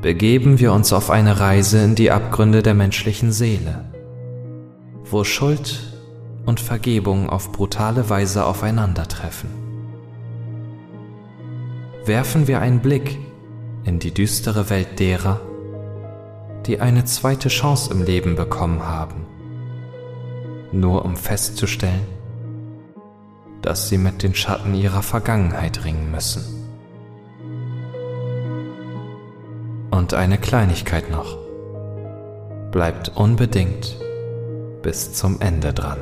begeben wir uns auf eine Reise in die Abgründe der menschlichen Seele, wo Schuld und Vergebung auf brutale Weise aufeinandertreffen. Werfen wir einen Blick in die düstere Welt derer, die eine zweite Chance im Leben bekommen haben, nur um festzustellen, dass sie mit den Schatten ihrer Vergangenheit ringen müssen. Und eine Kleinigkeit noch. Bleibt unbedingt bis zum Ende dran.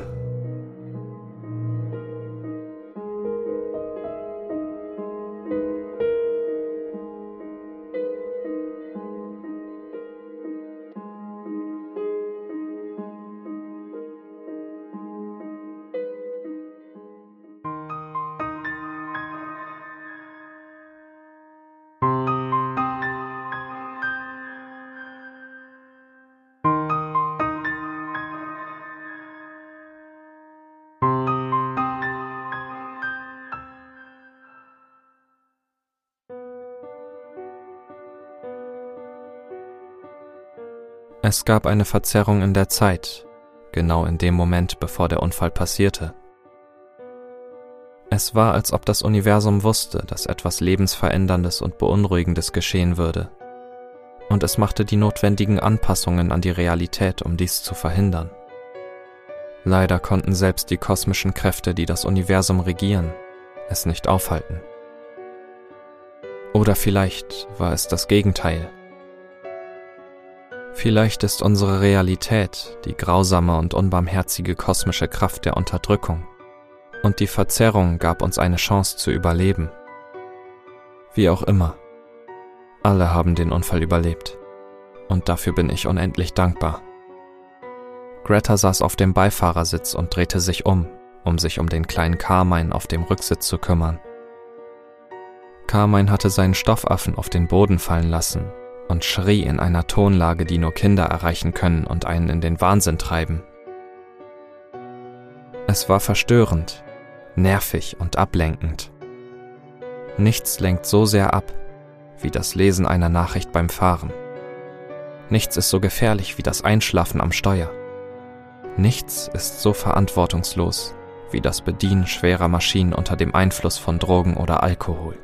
Es gab eine Verzerrung in der Zeit, genau in dem Moment, bevor der Unfall passierte. Es war, als ob das Universum wusste, dass etwas Lebensveränderndes und Beunruhigendes geschehen würde, und es machte die notwendigen Anpassungen an die Realität, um dies zu verhindern. Leider konnten selbst die kosmischen Kräfte, die das Universum regieren, es nicht aufhalten. Oder vielleicht war es das Gegenteil. Vielleicht ist unsere Realität die grausame und unbarmherzige kosmische Kraft der Unterdrückung, und die Verzerrung gab uns eine Chance zu überleben. Wie auch immer, alle haben den Unfall überlebt, und dafür bin ich unendlich dankbar. Greta saß auf dem Beifahrersitz und drehte sich um, um sich um den kleinen Carmine auf dem Rücksitz zu kümmern. Carmine hatte seinen Stoffaffen auf den Boden fallen lassen und schrie in einer Tonlage, die nur Kinder erreichen können und einen in den Wahnsinn treiben. Es war verstörend, nervig und ablenkend. Nichts lenkt so sehr ab wie das Lesen einer Nachricht beim Fahren. Nichts ist so gefährlich wie das Einschlafen am Steuer. Nichts ist so verantwortungslos wie das Bedienen schwerer Maschinen unter dem Einfluss von Drogen oder Alkohol.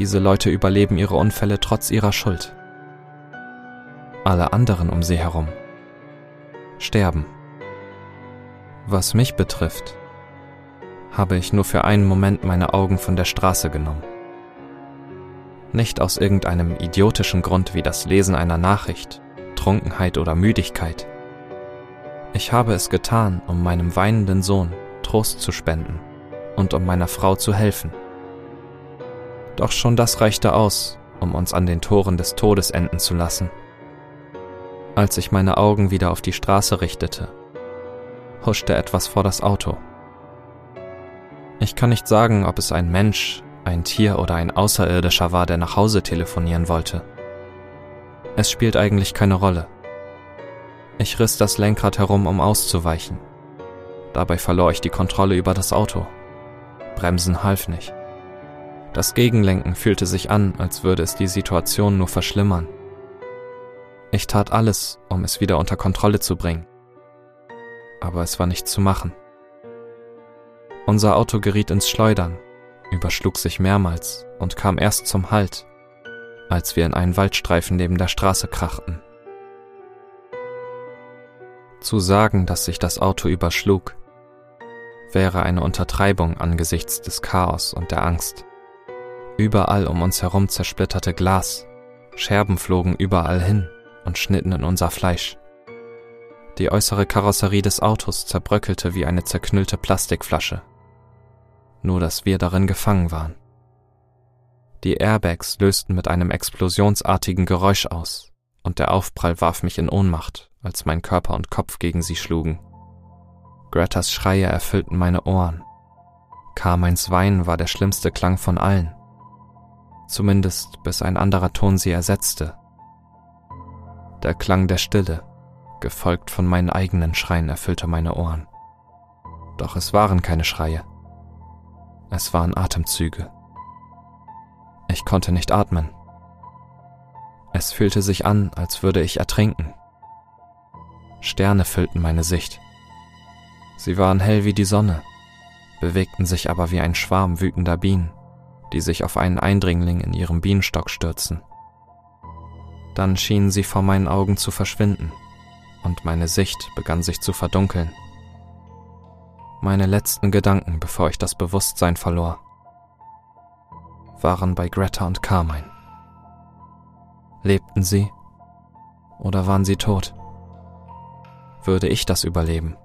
Diese Leute überleben ihre Unfälle trotz ihrer Schuld. Alle anderen um sie herum sterben. Was mich betrifft, habe ich nur für einen Moment meine Augen von der Straße genommen. Nicht aus irgendeinem idiotischen Grund wie das Lesen einer Nachricht, Trunkenheit oder Müdigkeit. Ich habe es getan, um meinem weinenden Sohn Trost zu spenden und um meiner Frau zu helfen. Doch schon das reichte aus, um uns an den Toren des Todes enden zu lassen. Als ich meine Augen wieder auf die Straße richtete, huschte etwas vor das Auto. Ich kann nicht sagen, ob es ein Mensch, ein Tier oder ein Außerirdischer war, der nach Hause telefonieren wollte. Es spielt eigentlich keine Rolle. Ich riss das Lenkrad herum, um auszuweichen. Dabei verlor ich die Kontrolle über das Auto. Bremsen half nicht. Das Gegenlenken fühlte sich an, als würde es die Situation nur verschlimmern. Ich tat alles, um es wieder unter Kontrolle zu bringen. Aber es war nicht zu machen. Unser Auto geriet ins Schleudern, überschlug sich mehrmals und kam erst zum Halt, als wir in einen Waldstreifen neben der Straße krachten. Zu sagen, dass sich das Auto überschlug, wäre eine Untertreibung angesichts des Chaos und der Angst. Überall um uns herum zersplitterte Glas, Scherben flogen überall hin und schnitten in unser Fleisch. Die äußere Karosserie des Autos zerbröckelte wie eine zerknüllte Plastikflasche. Nur dass wir darin gefangen waren. Die Airbags lösten mit einem explosionsartigen Geräusch aus, und der Aufprall warf mich in Ohnmacht, als mein Körper und Kopf gegen sie schlugen. Gretas Schreie erfüllten meine Ohren. Carmines Weinen war der schlimmste Klang von allen zumindest bis ein anderer Ton sie ersetzte. Der Klang der Stille, gefolgt von meinen eigenen Schreien, erfüllte meine Ohren. Doch es waren keine Schreie. Es waren Atemzüge. Ich konnte nicht atmen. Es fühlte sich an, als würde ich ertrinken. Sterne füllten meine Sicht. Sie waren hell wie die Sonne, bewegten sich aber wie ein Schwarm wütender Bienen, die sich auf einen Eindringling in ihrem Bienenstock stürzen. Dann schienen sie vor meinen Augen zu verschwinden, und meine Sicht begann sich zu verdunkeln. Meine letzten Gedanken, bevor ich das Bewusstsein verlor, waren bei Greta und Carmine. Lebten sie oder waren sie tot? Würde ich das überleben?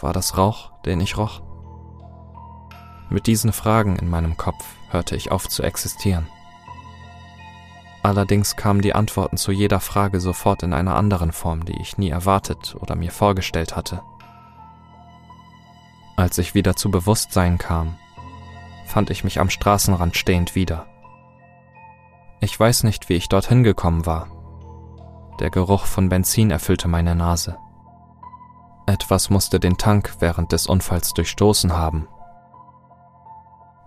War das Rauch, den ich roch? Mit diesen Fragen in meinem Kopf hörte ich auf zu existieren. Allerdings kamen die Antworten zu jeder Frage sofort in einer anderen Form, die ich nie erwartet oder mir vorgestellt hatte. Als ich wieder zu Bewusstsein kam, fand ich mich am Straßenrand stehend wieder. Ich weiß nicht, wie ich dorthin gekommen war. Der Geruch von Benzin erfüllte meine Nase. Etwas musste den Tank während des Unfalls durchstoßen haben.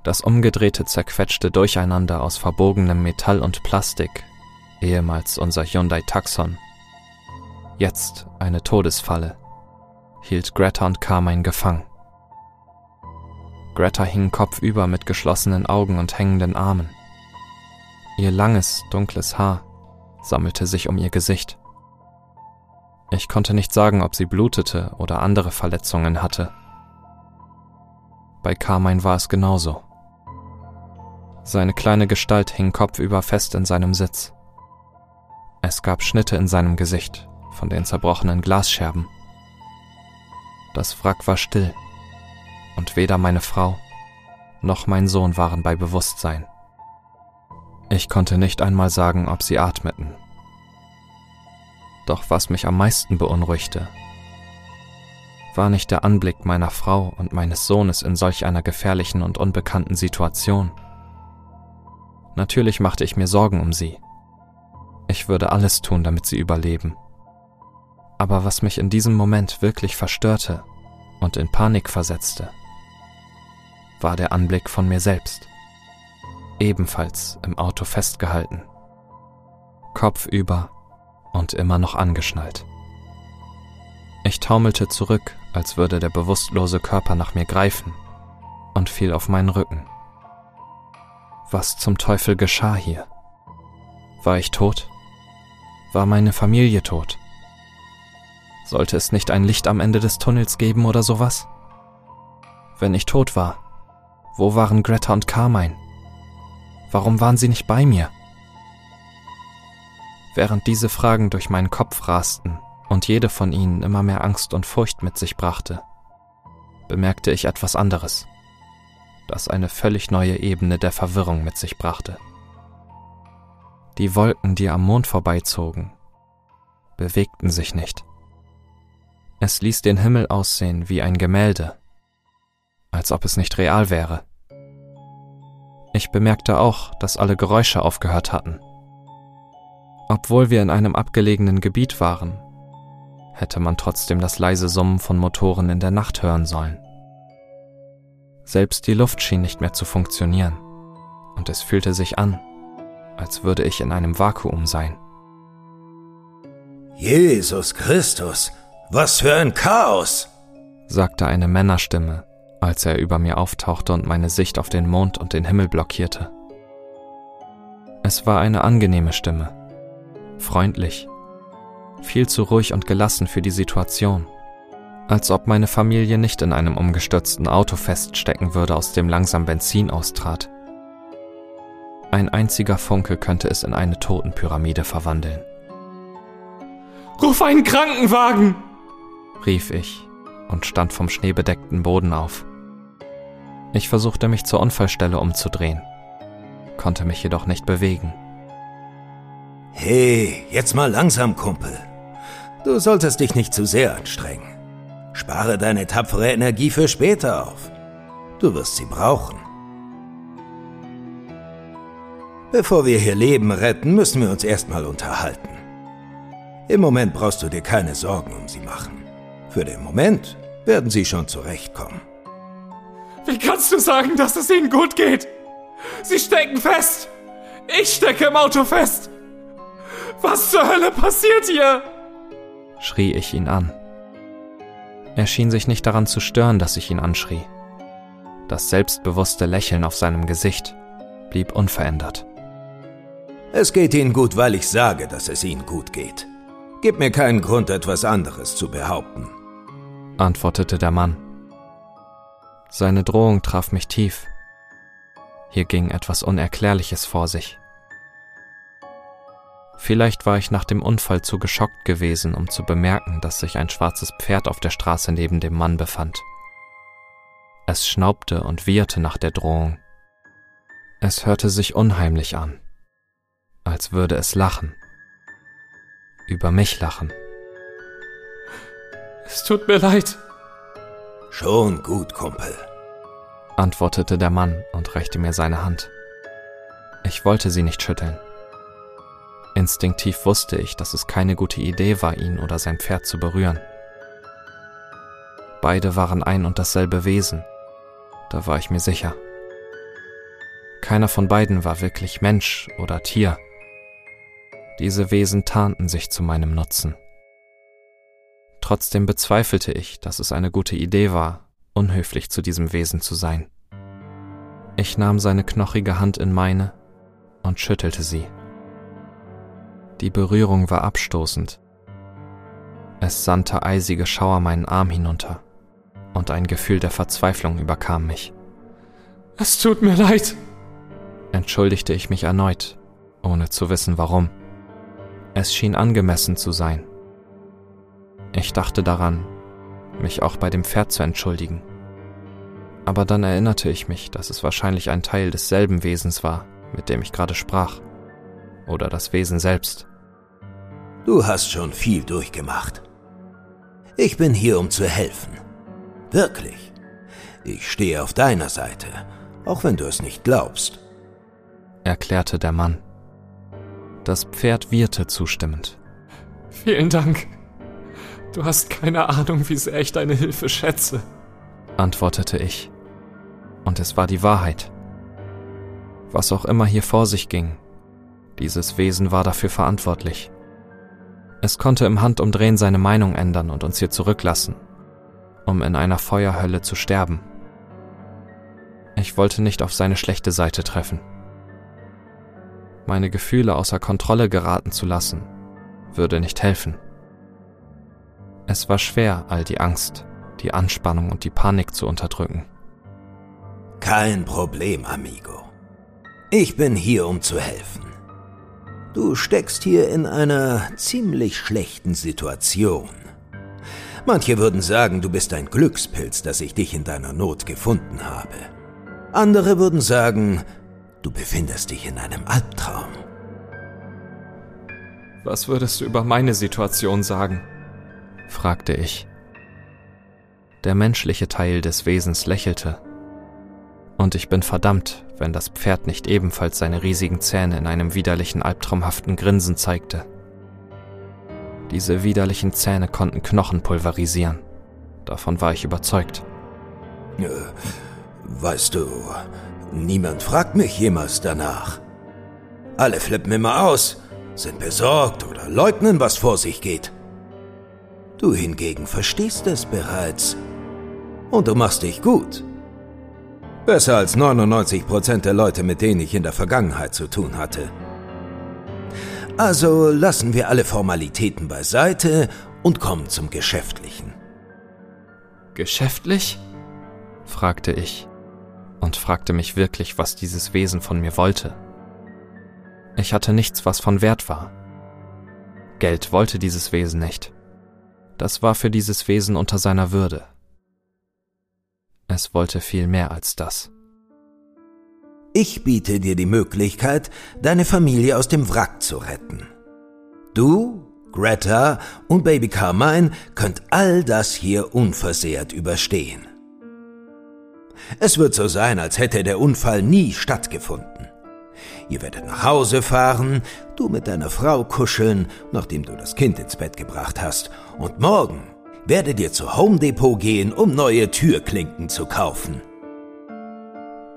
Das umgedrehte, zerquetschte Durcheinander aus verbogenem Metall und Plastik, ehemals unser Hyundai Taxon, jetzt eine Todesfalle, hielt Greta und Carmine gefangen. Greta hing kopfüber mit geschlossenen Augen und hängenden Armen. Ihr langes, dunkles Haar sammelte sich um ihr Gesicht. Ich konnte nicht sagen, ob sie blutete oder andere Verletzungen hatte. Bei Carmine war es genauso. Seine kleine Gestalt hing kopfüber fest in seinem Sitz. Es gab Schnitte in seinem Gesicht von den zerbrochenen Glasscherben. Das Wrack war still, und weder meine Frau noch mein Sohn waren bei Bewusstsein. Ich konnte nicht einmal sagen, ob sie atmeten. Doch was mich am meisten beunruhigte, war nicht der Anblick meiner Frau und meines Sohnes in solch einer gefährlichen und unbekannten Situation. Natürlich machte ich mir Sorgen um sie. Ich würde alles tun, damit sie überleben. Aber was mich in diesem Moment wirklich verstörte und in Panik versetzte, war der Anblick von mir selbst ebenfalls im Auto festgehalten, kopfüber und immer noch angeschnallt. Ich taumelte zurück, als würde der bewusstlose Körper nach mir greifen und fiel auf meinen Rücken. Was zum Teufel geschah hier? War ich tot? War meine Familie tot? Sollte es nicht ein Licht am Ende des Tunnels geben oder sowas? Wenn ich tot war, wo waren Greta und Carmine? Warum waren sie nicht bei mir? Während diese Fragen durch meinen Kopf rasten und jede von ihnen immer mehr Angst und Furcht mit sich brachte, bemerkte ich etwas anderes, das eine völlig neue Ebene der Verwirrung mit sich brachte. Die Wolken, die am Mond vorbeizogen, bewegten sich nicht. Es ließ den Himmel aussehen wie ein Gemälde, als ob es nicht real wäre. Ich bemerkte auch, dass alle Geräusche aufgehört hatten. Obwohl wir in einem abgelegenen Gebiet waren, hätte man trotzdem das leise Summen von Motoren in der Nacht hören sollen. Selbst die Luft schien nicht mehr zu funktionieren, und es fühlte sich an, als würde ich in einem Vakuum sein. Jesus Christus, was für ein Chaos! sagte eine Männerstimme, als er über mir auftauchte und meine Sicht auf den Mond und den Himmel blockierte. Es war eine angenehme Stimme, freundlich, viel zu ruhig und gelassen für die Situation, als ob meine Familie nicht in einem umgestürzten Auto feststecken würde, aus dem langsam Benzin austrat. Ein einziger Funke könnte es in eine Totenpyramide verwandeln. Ruf einen Krankenwagen! rief ich und stand vom schneebedeckten Boden auf. Ich versuchte mich zur Unfallstelle umzudrehen, konnte mich jedoch nicht bewegen. Hey, jetzt mal langsam, Kumpel. Du solltest dich nicht zu sehr anstrengen. Spare deine tapfere Energie für später auf. Du wirst sie brauchen. Bevor wir hier Leben retten, müssen wir uns erstmal unterhalten. Im Moment brauchst du dir keine Sorgen um sie machen. Für den Moment werden sie schon zurechtkommen. Wie kannst du sagen, dass es ihnen gut geht? Sie stecken fest. Ich stecke im Auto fest. Was zur Hölle passiert hier? schrie ich ihn an. Er schien sich nicht daran zu stören, dass ich ihn anschrie. Das selbstbewusste Lächeln auf seinem Gesicht blieb unverändert. Es geht Ihnen gut, weil ich sage, dass es Ihnen gut geht. Gib mir keinen Grund, etwas anderes zu behaupten, antwortete der Mann. Seine Drohung traf mich tief. Hier ging etwas Unerklärliches vor sich. Vielleicht war ich nach dem Unfall zu geschockt gewesen, um zu bemerken, dass sich ein schwarzes Pferd auf der Straße neben dem Mann befand. Es schnaubte und wieherte nach der Drohung. Es hörte sich unheimlich an, als würde es lachen. Über mich lachen. Es tut mir leid. Schon gut, Kumpel, antwortete der Mann und reichte mir seine Hand. Ich wollte sie nicht schütteln. Instinktiv wusste ich, dass es keine gute Idee war, ihn oder sein Pferd zu berühren. Beide waren ein und dasselbe Wesen, da war ich mir sicher. Keiner von beiden war wirklich Mensch oder Tier. Diese Wesen tarnten sich zu meinem Nutzen. Trotzdem bezweifelte ich, dass es eine gute Idee war, unhöflich zu diesem Wesen zu sein. Ich nahm seine knochige Hand in meine und schüttelte sie. Die Berührung war abstoßend. Es sandte eisige Schauer meinen Arm hinunter, und ein Gefühl der Verzweiflung überkam mich. Es tut mir leid, entschuldigte ich mich erneut, ohne zu wissen warum. Es schien angemessen zu sein. Ich dachte daran, mich auch bei dem Pferd zu entschuldigen. Aber dann erinnerte ich mich, dass es wahrscheinlich ein Teil desselben Wesens war, mit dem ich gerade sprach oder das Wesen selbst. Du hast schon viel durchgemacht. Ich bin hier, um zu helfen. Wirklich. Ich stehe auf deiner Seite, auch wenn du es nicht glaubst, erklärte der Mann. Das Pferd wieherte zustimmend. Vielen Dank. Du hast keine Ahnung, wie sehr ich deine Hilfe schätze, antwortete ich. Und es war die Wahrheit. Was auch immer hier vor sich ging, dieses Wesen war dafür verantwortlich. Es konnte im Handumdrehen seine Meinung ändern und uns hier zurücklassen, um in einer Feuerhölle zu sterben. Ich wollte nicht auf seine schlechte Seite treffen. Meine Gefühle außer Kontrolle geraten zu lassen, würde nicht helfen. Es war schwer, all die Angst, die Anspannung und die Panik zu unterdrücken. Kein Problem, Amigo. Ich bin hier, um zu helfen. Du steckst hier in einer ziemlich schlechten Situation. Manche würden sagen, du bist ein Glückspilz, dass ich dich in deiner Not gefunden habe. Andere würden sagen, du befindest dich in einem Albtraum. Was würdest du über meine Situation sagen? fragte ich. Der menschliche Teil des Wesens lächelte und ich bin verdammt, wenn das Pferd nicht ebenfalls seine riesigen Zähne in einem widerlichen, albtraumhaften Grinsen zeigte. Diese widerlichen Zähne konnten Knochen pulverisieren. Davon war ich überzeugt. Äh, weißt du, niemand fragt mich jemals danach. Alle flippen immer aus, sind besorgt oder leugnen, was vor sich geht. Du hingegen verstehst es bereits. Und du machst dich gut. Besser als 99 Prozent der Leute, mit denen ich in der Vergangenheit zu tun hatte. Also lassen wir alle Formalitäten beiseite und kommen zum Geschäftlichen. Geschäftlich? fragte ich und fragte mich wirklich, was dieses Wesen von mir wollte. Ich hatte nichts, was von Wert war. Geld wollte dieses Wesen nicht. Das war für dieses Wesen unter seiner Würde. Es wollte viel mehr als das. Ich biete dir die Möglichkeit, deine Familie aus dem Wrack zu retten. Du, Greta und Baby Carmine könnt all das hier unversehrt überstehen. Es wird so sein, als hätte der Unfall nie stattgefunden. Ihr werdet nach Hause fahren, du mit deiner Frau kuscheln, nachdem du das Kind ins Bett gebracht hast, und morgen werdet ihr zu Home Depot gehen, um neue Türklinken zu kaufen.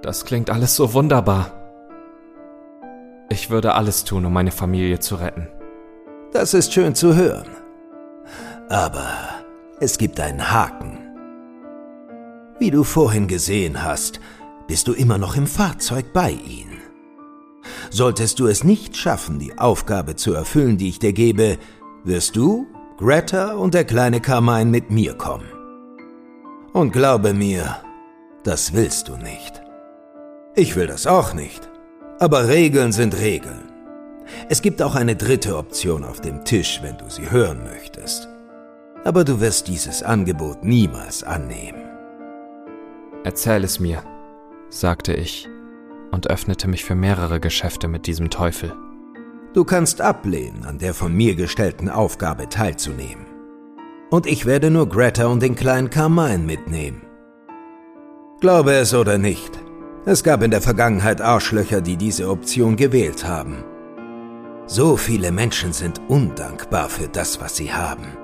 Das klingt alles so wunderbar. Ich würde alles tun, um meine Familie zu retten. Das ist schön zu hören. Aber es gibt einen Haken. Wie du vorhin gesehen hast, bist du immer noch im Fahrzeug bei ihnen. Solltest du es nicht schaffen, die Aufgabe zu erfüllen, die ich dir gebe, wirst du, Greta und der kleine Carmine mit mir kommen. Und glaube mir, das willst du nicht. Ich will das auch nicht. Aber Regeln sind Regeln. Es gibt auch eine dritte Option auf dem Tisch, wenn du sie hören möchtest. Aber du wirst dieses Angebot niemals annehmen. Erzähl es mir, sagte ich und öffnete mich für mehrere Geschäfte mit diesem Teufel. Du kannst ablehnen, an der von mir gestellten Aufgabe teilzunehmen. Und ich werde nur Greta und den kleinen Carmine mitnehmen. Glaube es oder nicht, es gab in der Vergangenheit Arschlöcher, die diese Option gewählt haben. So viele Menschen sind undankbar für das, was sie haben.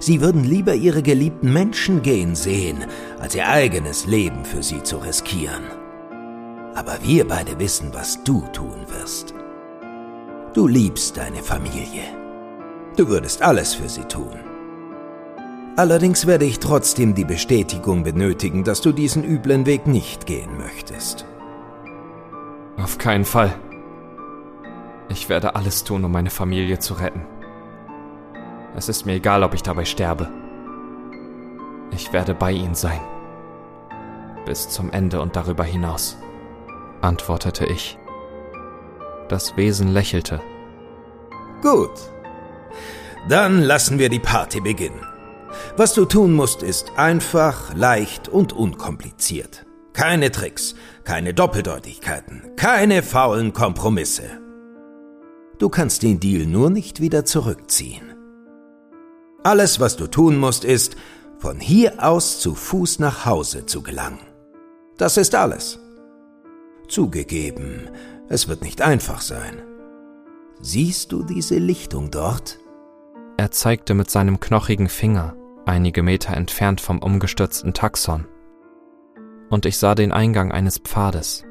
Sie würden lieber ihre geliebten Menschen gehen sehen, als ihr eigenes Leben für sie zu riskieren. Aber wir beide wissen, was du tun wirst. Du liebst deine Familie. Du würdest alles für sie tun. Allerdings werde ich trotzdem die Bestätigung benötigen, dass du diesen üblen Weg nicht gehen möchtest. Auf keinen Fall. Ich werde alles tun, um meine Familie zu retten. Es ist mir egal, ob ich dabei sterbe. Ich werde bei ihnen sein. Bis zum Ende und darüber hinaus antwortete ich. Das Wesen lächelte. Gut. Dann lassen wir die Party beginnen. Was du tun musst, ist einfach, leicht und unkompliziert. Keine Tricks, keine Doppeldeutigkeiten, keine faulen Kompromisse. Du kannst den Deal nur nicht wieder zurückziehen. Alles, was du tun musst, ist, von hier aus zu Fuß nach Hause zu gelangen. Das ist alles. Zugegeben, es wird nicht einfach sein. Siehst du diese Lichtung dort? Er zeigte mit seinem knochigen Finger, einige Meter entfernt vom umgestürzten Taxon. Und ich sah den Eingang eines Pfades.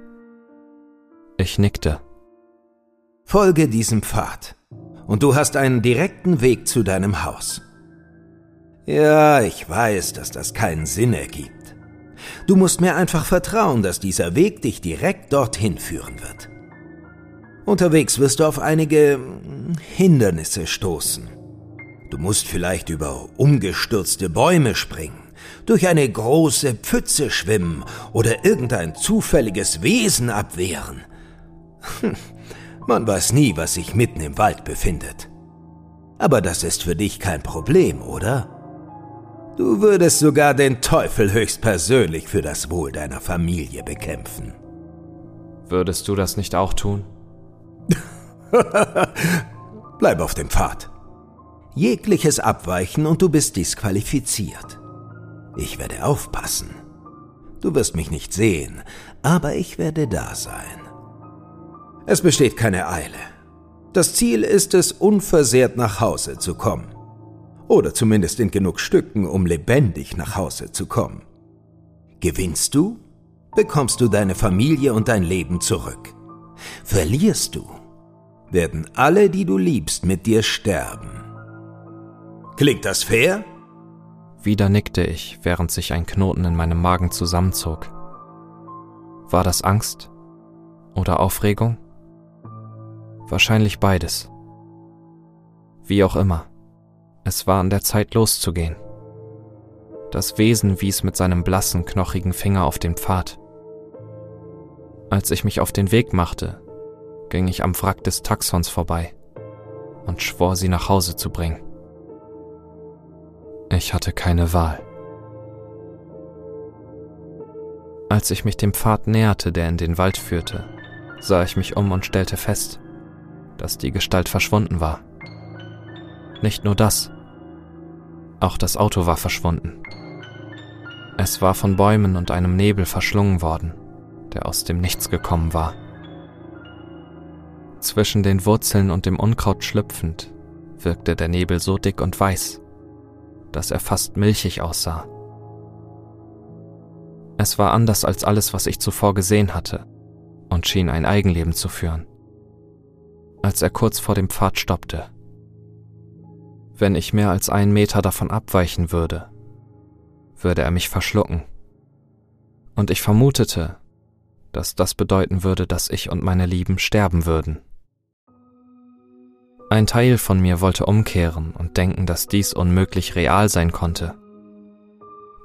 Ich nickte. Folge diesem Pfad, und du hast einen direkten Weg zu deinem Haus. Ja, ich weiß, dass das keinen Sinn ergibt. Du musst mir einfach vertrauen, dass dieser Weg dich direkt dorthin führen wird. Unterwegs wirst du auf einige hm, Hindernisse stoßen. Du musst vielleicht über umgestürzte Bäume springen, durch eine große Pfütze schwimmen oder irgendein zufälliges Wesen abwehren. Hm, man weiß nie, was sich mitten im Wald befindet. Aber das ist für dich kein Problem, oder? Du würdest sogar den Teufel höchstpersönlich für das Wohl deiner Familie bekämpfen. Würdest du das nicht auch tun? Bleib auf dem Pfad. Jegliches Abweichen und du bist disqualifiziert. Ich werde aufpassen. Du wirst mich nicht sehen, aber ich werde da sein. Es besteht keine Eile. Das Ziel ist es, unversehrt nach Hause zu kommen. Oder zumindest in genug Stücken, um lebendig nach Hause zu kommen. Gewinnst du, bekommst du deine Familie und dein Leben zurück. Verlierst du, werden alle, die du liebst, mit dir sterben. Klingt das fair? Wieder nickte ich, während sich ein Knoten in meinem Magen zusammenzog. War das Angst oder Aufregung? Wahrscheinlich beides. Wie auch immer. Es war an der Zeit loszugehen. Das Wesen wies mit seinem blassen, knochigen Finger auf den Pfad. Als ich mich auf den Weg machte, ging ich am Wrack des Taxons vorbei und schwor, sie nach Hause zu bringen. Ich hatte keine Wahl. Als ich mich dem Pfad näherte, der in den Wald führte, sah ich mich um und stellte fest, dass die Gestalt verschwunden war. Nicht nur das, auch das Auto war verschwunden. Es war von Bäumen und einem Nebel verschlungen worden, der aus dem Nichts gekommen war. Zwischen den Wurzeln und dem Unkraut schlüpfend wirkte der Nebel so dick und weiß, dass er fast milchig aussah. Es war anders als alles, was ich zuvor gesehen hatte, und schien ein Eigenleben zu führen. Als er kurz vor dem Pfad stoppte, Wenn ich mehr als einen Meter davon abweichen würde, würde er mich verschlucken. Und ich vermutete, dass das bedeuten würde, dass ich und meine Lieben sterben würden. Ein Teil von mir wollte umkehren und denken, dass dies unmöglich real sein konnte.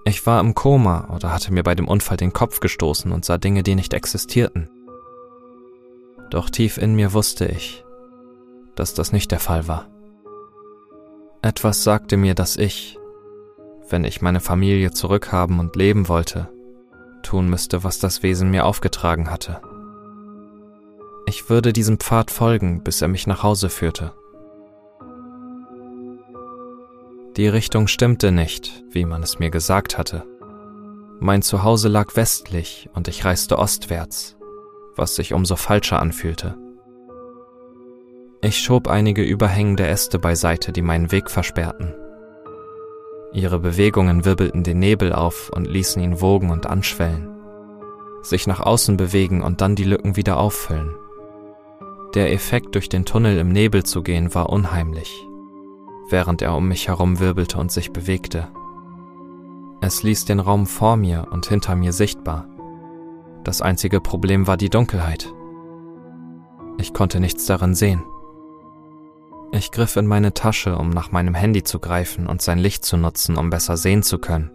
Ich war im Koma oder hatte mir bei dem Unfall den Kopf gestoßen und sah Dinge, die nicht existierten. Doch tief in mir wusste ich, dass das nicht der Fall war. Etwas sagte mir, dass ich, wenn ich meine Familie zurückhaben und leben wollte, tun müsste, was das Wesen mir aufgetragen hatte. Ich würde diesem Pfad folgen, bis er mich nach Hause führte. Die Richtung stimmte nicht, wie man es mir gesagt hatte. Mein Zuhause lag westlich und ich reiste ostwärts, was sich umso falscher anfühlte. Ich schob einige überhängende Äste beiseite, die meinen Weg versperrten. Ihre Bewegungen wirbelten den Nebel auf und ließen ihn wogen und anschwellen, sich nach außen bewegen und dann die Lücken wieder auffüllen. Der Effekt, durch den Tunnel im Nebel zu gehen, war unheimlich, während er um mich herum wirbelte und sich bewegte. Es ließ den Raum vor mir und hinter mir sichtbar. Das einzige Problem war die Dunkelheit. Ich konnte nichts darin sehen. Ich griff in meine Tasche, um nach meinem Handy zu greifen und sein Licht zu nutzen, um besser sehen zu können.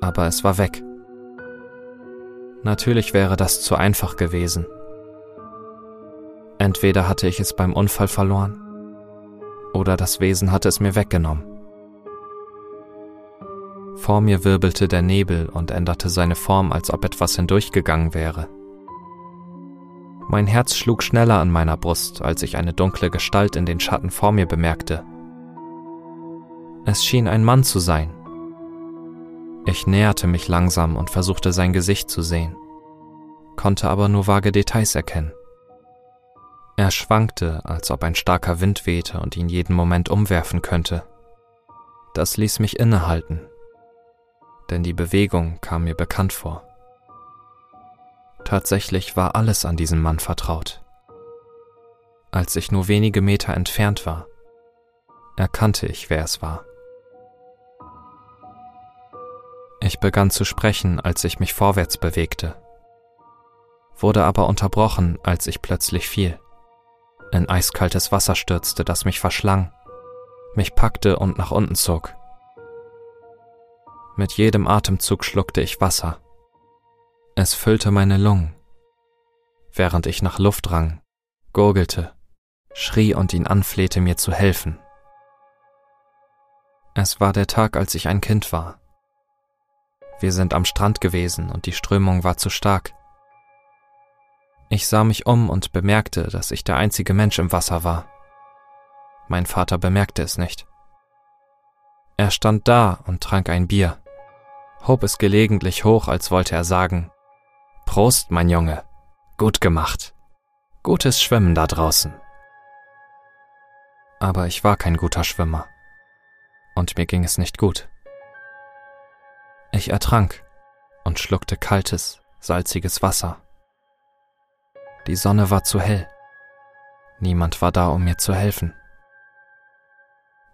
Aber es war weg. Natürlich wäre das zu einfach gewesen. Entweder hatte ich es beim Unfall verloren, oder das Wesen hatte es mir weggenommen. Vor mir wirbelte der Nebel und änderte seine Form, als ob etwas hindurchgegangen wäre. Mein Herz schlug schneller an meiner Brust, als ich eine dunkle Gestalt in den Schatten vor mir bemerkte. Es schien ein Mann zu sein. Ich näherte mich langsam und versuchte sein Gesicht zu sehen, konnte aber nur vage Details erkennen. Er schwankte, als ob ein starker Wind wehte und ihn jeden Moment umwerfen könnte. Das ließ mich innehalten, denn die Bewegung kam mir bekannt vor. Tatsächlich war alles an diesem Mann vertraut. Als ich nur wenige Meter entfernt war, erkannte ich, wer es war. Ich begann zu sprechen, als ich mich vorwärts bewegte, wurde aber unterbrochen, als ich plötzlich fiel, in eiskaltes Wasser stürzte, das mich verschlang, mich packte und nach unten zog. Mit jedem Atemzug schluckte ich Wasser es füllte meine Lungen, während ich nach Luft rang, gurgelte, schrie und ihn anflehte, mir zu helfen. Es war der Tag, als ich ein Kind war. Wir sind am Strand gewesen und die Strömung war zu stark. Ich sah mich um und bemerkte, dass ich der einzige Mensch im Wasser war. Mein Vater bemerkte es nicht. Er stand da und trank ein Bier, hob es gelegentlich hoch, als wollte er sagen, Prost, mein Junge. Gut gemacht. Gutes Schwimmen da draußen. Aber ich war kein guter Schwimmer. Und mir ging es nicht gut. Ich ertrank und schluckte kaltes, salziges Wasser. Die Sonne war zu hell. Niemand war da, um mir zu helfen.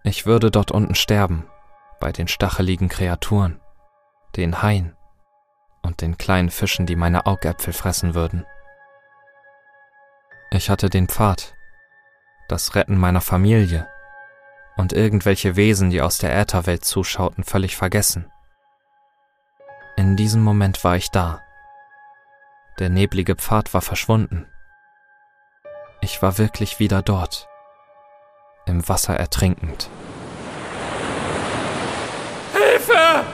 Ich würde dort unten sterben, bei den stacheligen Kreaturen, den Haien und den kleinen Fischen, die meine Augäpfel fressen würden. Ich hatte den Pfad, das Retten meiner Familie und irgendwelche Wesen, die aus der Ätherwelt zuschauten, völlig vergessen. In diesem Moment war ich da. Der neblige Pfad war verschwunden. Ich war wirklich wieder dort, im Wasser ertrinkend. Hilfe!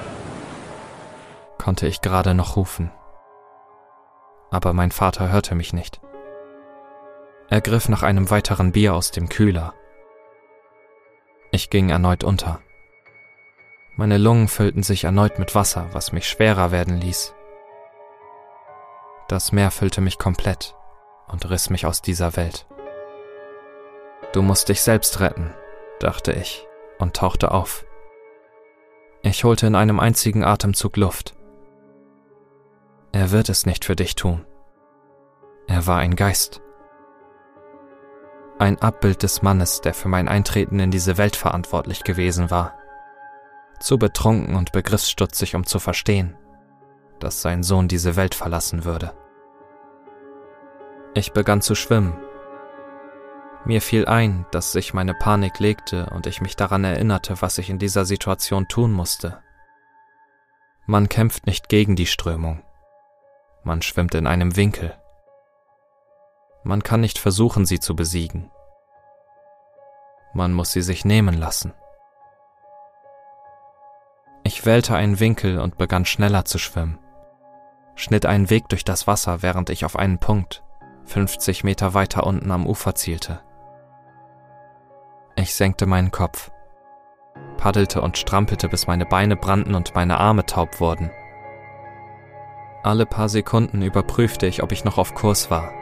konnte ich gerade noch rufen. Aber mein Vater hörte mich nicht. Er griff nach einem weiteren Bier aus dem Kühler. Ich ging erneut unter. Meine Lungen füllten sich erneut mit Wasser, was mich schwerer werden ließ. Das Meer füllte mich komplett und riss mich aus dieser Welt. Du musst dich selbst retten, dachte ich und tauchte auf. Ich holte in einem einzigen Atemzug Luft. Er wird es nicht für dich tun. Er war ein Geist. Ein Abbild des Mannes, der für mein Eintreten in diese Welt verantwortlich gewesen war. Zu betrunken und begriffsstutzig, um zu verstehen, dass sein Sohn diese Welt verlassen würde. Ich begann zu schwimmen. Mir fiel ein, dass sich meine Panik legte und ich mich daran erinnerte, was ich in dieser Situation tun musste. Man kämpft nicht gegen die Strömung. Man schwimmt in einem Winkel. Man kann nicht versuchen, sie zu besiegen. Man muss sie sich nehmen lassen. Ich wählte einen Winkel und begann schneller zu schwimmen, schnitt einen Weg durch das Wasser, während ich auf einen Punkt, 50 Meter weiter unten am Ufer zielte. Ich senkte meinen Kopf, paddelte und strampelte, bis meine Beine brannten und meine Arme taub wurden. Alle paar Sekunden überprüfte ich, ob ich noch auf Kurs war.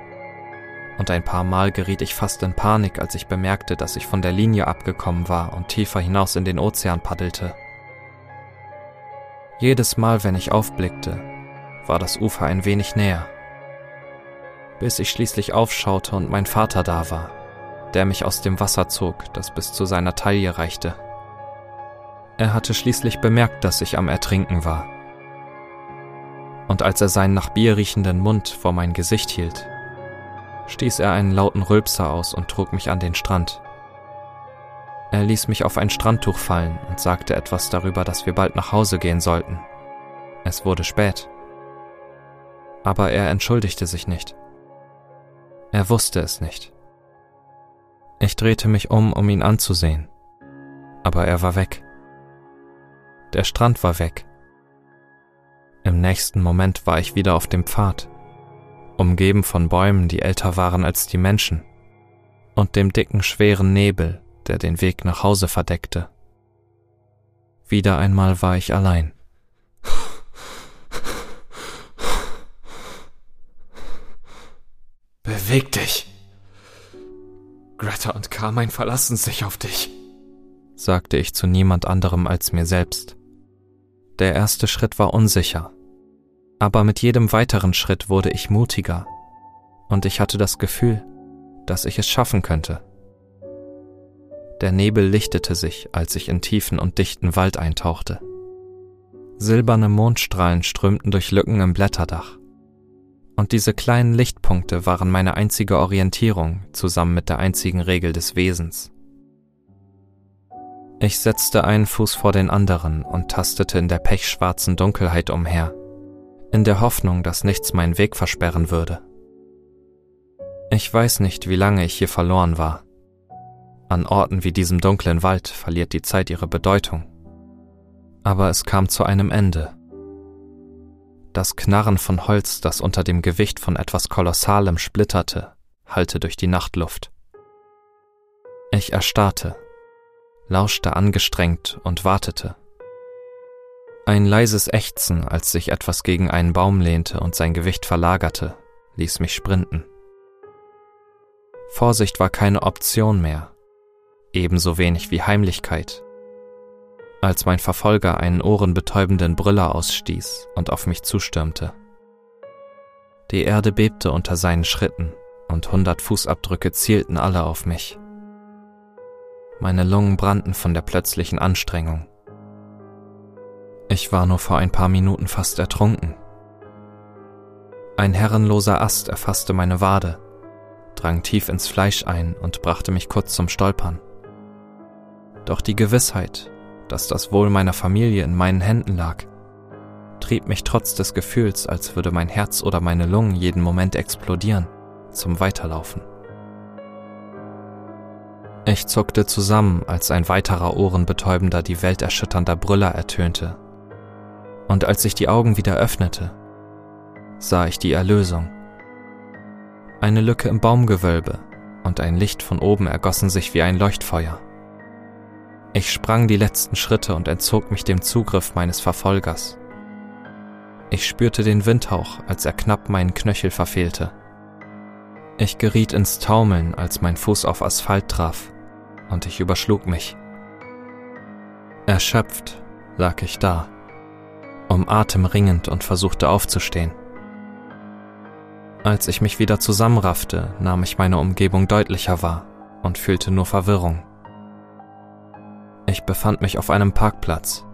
Und ein paar Mal geriet ich fast in Panik, als ich bemerkte, dass ich von der Linie abgekommen war und tiefer hinaus in den Ozean paddelte. Jedes Mal, wenn ich aufblickte, war das Ufer ein wenig näher. Bis ich schließlich aufschaute und mein Vater da war, der mich aus dem Wasser zog, das bis zu seiner Taille reichte. Er hatte schließlich bemerkt, dass ich am Ertrinken war und als er seinen nach Bier riechenden Mund vor mein Gesicht hielt, stieß er einen lauten Rülpser aus und trug mich an den Strand. Er ließ mich auf ein Strandtuch fallen und sagte etwas darüber, dass wir bald nach Hause gehen sollten. Es wurde spät. Aber er entschuldigte sich nicht. Er wusste es nicht. Ich drehte mich um, um ihn anzusehen. Aber er war weg. Der Strand war weg im nächsten Moment war ich wieder auf dem Pfad, umgeben von Bäumen, die älter waren als die Menschen, und dem dicken, schweren Nebel, der den Weg nach Hause verdeckte. Wieder einmal war ich allein. Beweg dich. Greta und Carmine verlassen sich auf dich, sagte ich zu niemand anderem als mir selbst. Der erste Schritt war unsicher, aber mit jedem weiteren Schritt wurde ich mutiger und ich hatte das Gefühl, dass ich es schaffen könnte. Der Nebel lichtete sich, als ich in tiefen und dichten Wald eintauchte. Silberne Mondstrahlen strömten durch Lücken im Blätterdach. Und diese kleinen Lichtpunkte waren meine einzige Orientierung zusammen mit der einzigen Regel des Wesens. Ich setzte einen Fuß vor den anderen und tastete in der pechschwarzen Dunkelheit umher in der Hoffnung, dass nichts meinen Weg versperren würde. Ich weiß nicht, wie lange ich hier verloren war. An Orten wie diesem dunklen Wald verliert die Zeit ihre Bedeutung. Aber es kam zu einem Ende. Das Knarren von Holz, das unter dem Gewicht von etwas Kolossalem splitterte, hallte durch die Nachtluft. Ich erstarrte, lauschte angestrengt und wartete. Ein leises Ächzen, als sich etwas gegen einen Baum lehnte und sein Gewicht verlagerte, ließ mich sprinten. Vorsicht war keine Option mehr, ebenso wenig wie Heimlichkeit. Als mein Verfolger einen ohrenbetäubenden Brüller ausstieß und auf mich zustürmte. Die Erde bebte unter seinen Schritten und hundert Fußabdrücke zielten alle auf mich. Meine Lungen brannten von der plötzlichen Anstrengung. Ich war nur vor ein paar Minuten fast ertrunken. Ein herrenloser Ast erfasste meine Wade, drang tief ins Fleisch ein und brachte mich kurz zum Stolpern. Doch die Gewissheit, dass das Wohl meiner Familie in meinen Händen lag, trieb mich trotz des Gefühls, als würde mein Herz oder meine Lungen jeden Moment explodieren, zum Weiterlaufen. Ich zuckte zusammen, als ein weiterer ohrenbetäubender, die Welt erschütternder Brüller ertönte und als ich die Augen wieder öffnete, sah ich die Erlösung. Eine Lücke im Baumgewölbe und ein Licht von oben ergossen sich wie ein Leuchtfeuer. Ich sprang die letzten Schritte und entzog mich dem Zugriff meines Verfolgers. Ich spürte den Windhauch, als er knapp meinen Knöchel verfehlte. Ich geriet ins Taumeln, als mein Fuß auf Asphalt traf, und ich überschlug mich. Erschöpft lag ich da um Atem ringend und versuchte aufzustehen. Als ich mich wieder zusammenraffte, nahm ich meine Umgebung deutlicher wahr und fühlte nur Verwirrung. Ich befand mich auf einem Parkplatz.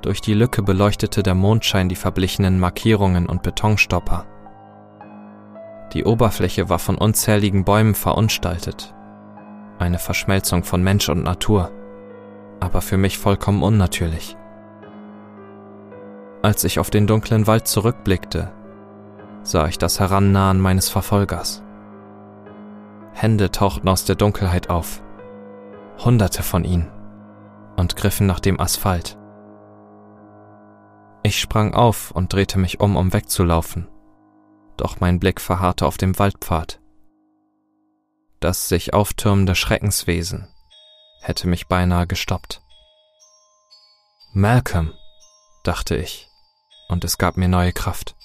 Durch die Lücke beleuchtete der Mondschein die verblichenen Markierungen und Betonstopper. Die Oberfläche war von unzähligen Bäumen verunstaltet. Eine Verschmelzung von Mensch und Natur, aber für mich vollkommen unnatürlich. Als ich auf den dunklen Wald zurückblickte, sah ich das Herannahen meines Verfolgers. Hände tauchten aus der Dunkelheit auf, hunderte von ihnen, und griffen nach dem Asphalt. Ich sprang auf und drehte mich um, um wegzulaufen, doch mein Blick verharrte auf dem Waldpfad. Das sich auftürmende Schreckenswesen hätte mich beinahe gestoppt. Malcolm, dachte ich, und es gab mir neue Kraft.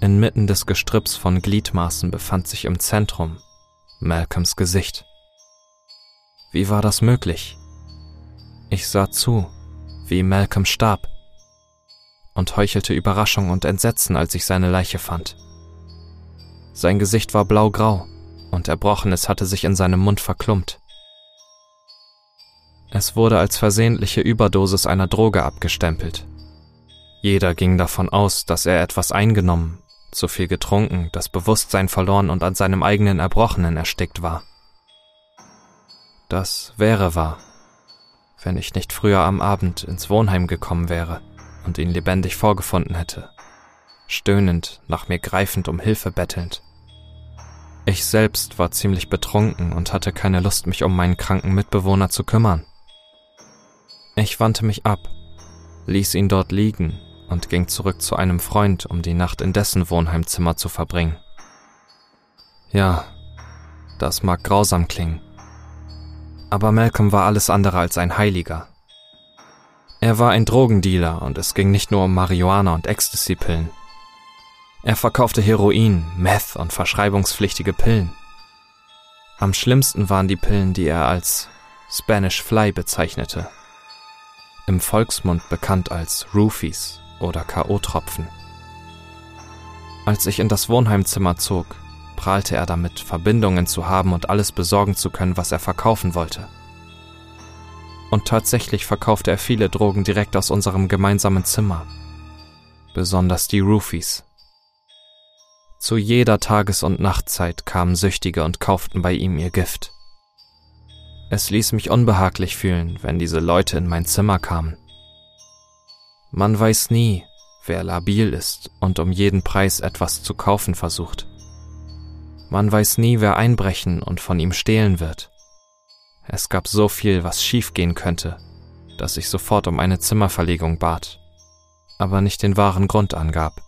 Inmitten des Gestripps von Gliedmaßen befand sich im Zentrum Malcolms Gesicht. Wie war das möglich? Ich sah zu, wie Malcolm starb und heuchelte Überraschung und Entsetzen, als ich seine Leiche fand. Sein Gesicht war blaugrau und Erbrochenes hatte sich in seinem Mund verklumpt. Es wurde als versehentliche Überdosis einer Droge abgestempelt. Jeder ging davon aus, dass er etwas eingenommen zu viel getrunken, das Bewusstsein verloren und an seinem eigenen Erbrochenen erstickt war. Das wäre wahr, wenn ich nicht früher am Abend ins Wohnheim gekommen wäre und ihn lebendig vorgefunden hätte, stöhnend, nach mir greifend um Hilfe bettelnd. Ich selbst war ziemlich betrunken und hatte keine Lust, mich um meinen kranken Mitbewohner zu kümmern. Ich wandte mich ab, ließ ihn dort liegen und ging zurück zu einem Freund, um die Nacht in dessen Wohnheimzimmer zu verbringen. Ja, das mag grausam klingen. Aber Malcolm war alles andere als ein Heiliger. Er war ein Drogendealer und es ging nicht nur um Marihuana und Ecstasy-Pillen. Er verkaufte Heroin, Meth und verschreibungspflichtige Pillen. Am schlimmsten waren die Pillen, die er als Spanish Fly bezeichnete. Im Volksmund bekannt als Roofies oder K.O.-Tropfen. Als ich in das Wohnheimzimmer zog, prahlte er damit, Verbindungen zu haben und alles besorgen zu können, was er verkaufen wollte. Und tatsächlich verkaufte er viele Drogen direkt aus unserem gemeinsamen Zimmer, besonders die Roofies. Zu jeder Tages- und Nachtzeit kamen Süchtige und kauften bei ihm ihr Gift. Es ließ mich unbehaglich fühlen, wenn diese Leute in mein Zimmer kamen. Man weiß nie, wer labil ist und um jeden Preis etwas zu kaufen versucht. Man weiß nie, wer einbrechen und von ihm stehlen wird. Es gab so viel, was schiefgehen könnte, dass ich sofort um eine Zimmerverlegung bat, aber nicht den wahren Grund angab.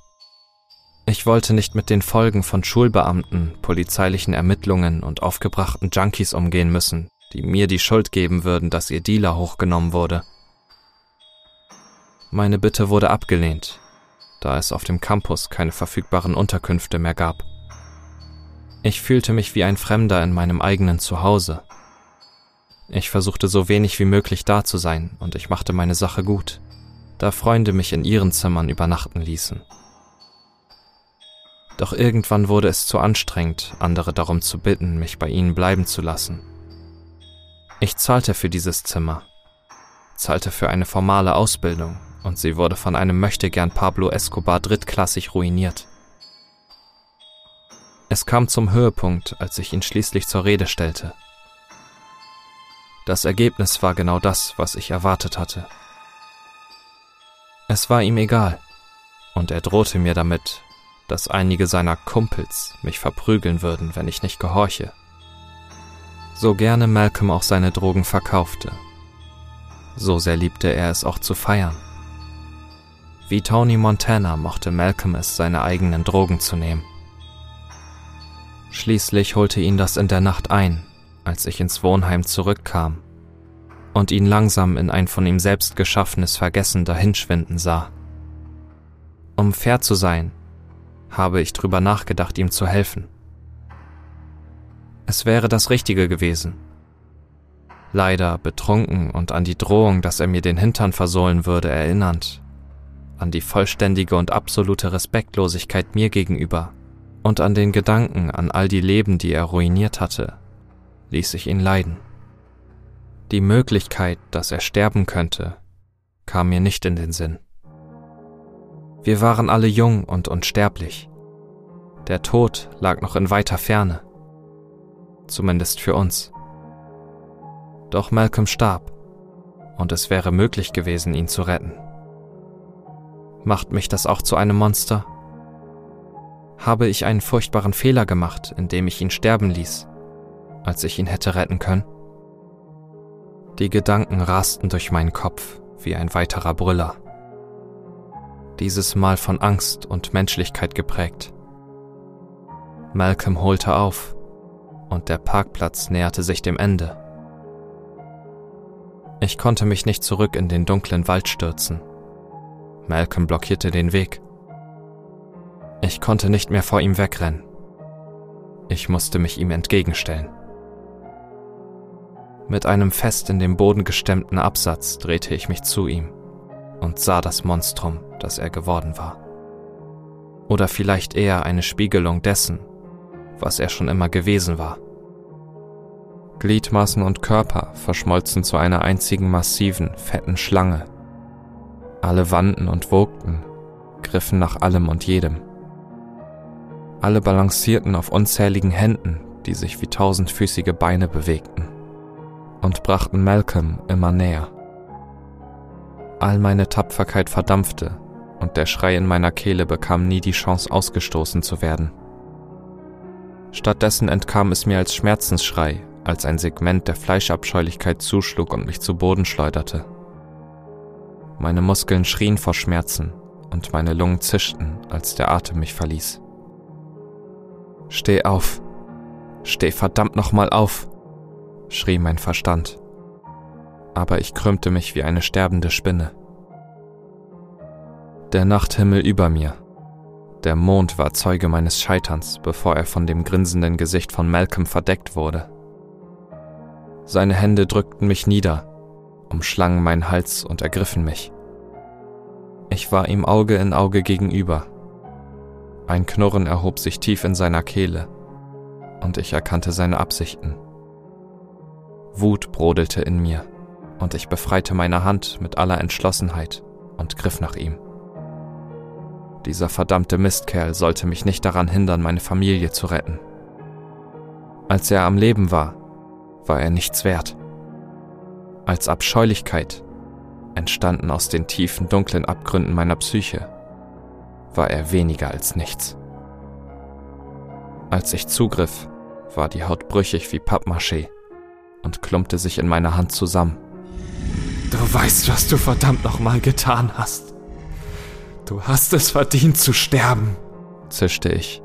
Ich wollte nicht mit den Folgen von Schulbeamten, polizeilichen Ermittlungen und aufgebrachten Junkies umgehen müssen, die mir die Schuld geben würden, dass ihr Dealer hochgenommen wurde meine Bitte wurde abgelehnt, da es auf dem Campus keine verfügbaren Unterkünfte mehr gab. Ich fühlte mich wie ein Fremder in meinem eigenen Zuhause. Ich versuchte so wenig wie möglich da zu sein und ich machte meine Sache gut, da Freunde mich in ihren Zimmern übernachten ließen. Doch irgendwann wurde es zu anstrengend, andere darum zu bitten, mich bei ihnen bleiben zu lassen. Ich zahlte für dieses Zimmer, zahlte für eine formale Ausbildung und sie wurde von einem Möchtegern Pablo Escobar drittklassig ruiniert. Es kam zum Höhepunkt, als ich ihn schließlich zur Rede stellte. Das Ergebnis war genau das, was ich erwartet hatte. Es war ihm egal, und er drohte mir damit, dass einige seiner Kumpels mich verprügeln würden, wenn ich nicht gehorche. So gerne Malcolm auch seine Drogen verkaufte, so sehr liebte er es auch zu feiern. Wie Tony Montana mochte Malcolm es, seine eigenen Drogen zu nehmen. Schließlich holte ihn das in der Nacht ein, als ich ins Wohnheim zurückkam und ihn langsam in ein von ihm selbst geschaffenes Vergessen dahinschwinden sah. Um fair zu sein, habe ich drüber nachgedacht, ihm zu helfen. Es wäre das Richtige gewesen. Leider betrunken und an die Drohung, dass er mir den Hintern versohlen würde, erinnernd, an die vollständige und absolute Respektlosigkeit mir gegenüber, Und an den Gedanken an all die Leben, die er ruiniert hatte, ließ ich ihn leiden. Die Möglichkeit, dass er sterben könnte, kam mir nicht in den Sinn. Wir waren alle jung und unsterblich. Der Tod lag noch in weiter Ferne. Zumindest für uns. Doch Malcolm starb, und es wäre möglich gewesen, ihn zu retten. Macht mich das auch zu einem Monster? Habe ich einen furchtbaren Fehler gemacht, indem ich ihn sterben ließ, als ich ihn hätte retten können? Die Gedanken rasten durch meinen Kopf wie ein weiterer Brüller. Dieses Mal von Angst und Menschlichkeit geprägt. Malcolm holte auf und der Parkplatz näherte sich dem Ende. Ich konnte mich nicht zurück in den dunklen Wald stürzen. Malcolm blockierte den Weg. Ich konnte nicht mehr vor ihm wegrennen. Ich musste mich ihm entgegenstellen. Mit einem fest in den Boden gestemmten Absatz drehte ich mich zu ihm und sah das Monstrum, das er geworden war. Oder vielleicht eher eine Spiegelung dessen, was er schon immer gewesen war. Gliedmaßen und Körper verschmolzen zu einer einzigen massiven, fetten Schlange. Alle wanden und wogten, griffen nach allem und jedem. Alle balancierten auf unzähligen Händen, die sich wie tausendfüßige Beine bewegten, und brachten Malcolm immer näher. All meine Tapferkeit verdampfte, und der Schrei in meiner Kehle bekam nie die Chance ausgestoßen zu werden. Stattdessen entkam es mir als Schmerzensschrei, als ein Segment der Fleischabscheulichkeit zuschlug und mich zu Boden schleuderte. Meine Muskeln schrien vor Schmerzen und meine Lungen zischten, als der Atem mich verließ. Steh auf. Steh verdammt nochmal auf, schrie mein Verstand. Aber ich krümmte mich wie eine sterbende Spinne. Der Nachthimmel über mir. Der Mond war Zeuge meines Scheiterns, bevor er von dem grinsenden Gesicht von Malcolm verdeckt wurde. Seine Hände drückten mich nieder, umschlangen meinen Hals und ergriffen mich. Ich war ihm Auge in Auge gegenüber ein Knurren erhob sich tief in seiner Kehle, und ich erkannte seine Absichten. Wut brodelte in mir, und ich befreite meine Hand mit aller Entschlossenheit und griff nach ihm. Dieser verdammte Mistkerl sollte mich nicht daran hindern, meine Familie zu retten. Als er am Leben war, war er nichts wert. Als Abscheulichkeit, entstanden aus den tiefen, dunklen Abgründen meiner Psyche, war er weniger als nichts. Als ich zugriff, war die Haut brüchig wie Pappmaché und klumpte sich in meiner Hand zusammen. Du weißt, was du verdammt nochmal getan hast. Du hast es verdient zu sterben, zischte ich,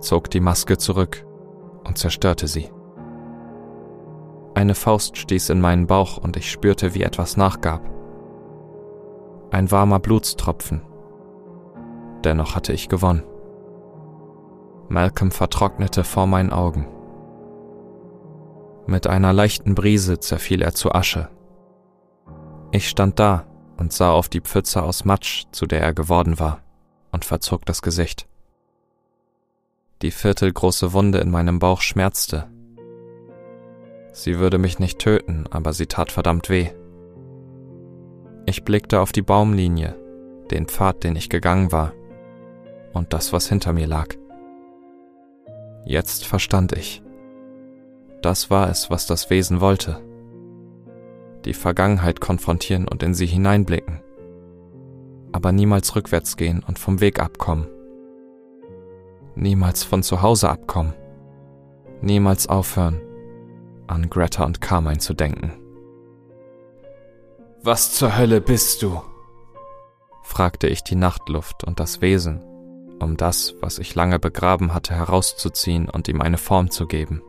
zog die Maske zurück und zerstörte sie. Eine Faust stieß in meinen Bauch und ich spürte, wie etwas nachgab. Ein warmer Blutstropfen, dennoch hatte ich gewonnen. Malcolm vertrocknete vor meinen Augen. Mit einer leichten Brise zerfiel er zu Asche. Ich stand da und sah auf die Pfütze aus Matsch, zu der er geworden war, und verzog das Gesicht. Die viertelgroße Wunde in meinem Bauch schmerzte. Sie würde mich nicht töten, aber sie tat verdammt weh. Ich blickte auf die Baumlinie, den Pfad, den ich gegangen war, und das, was hinter mir lag. Jetzt verstand ich. Das war es, was das Wesen wollte. Die Vergangenheit konfrontieren und in sie hineinblicken, aber niemals rückwärts gehen und vom Weg abkommen. Niemals von zu Hause abkommen. Niemals aufhören, an Greta und Carmine zu denken. Was zur Hölle bist du? fragte ich die Nachtluft und das Wesen, um das, was ich lange begraben hatte, herauszuziehen und ihm eine Form zu geben.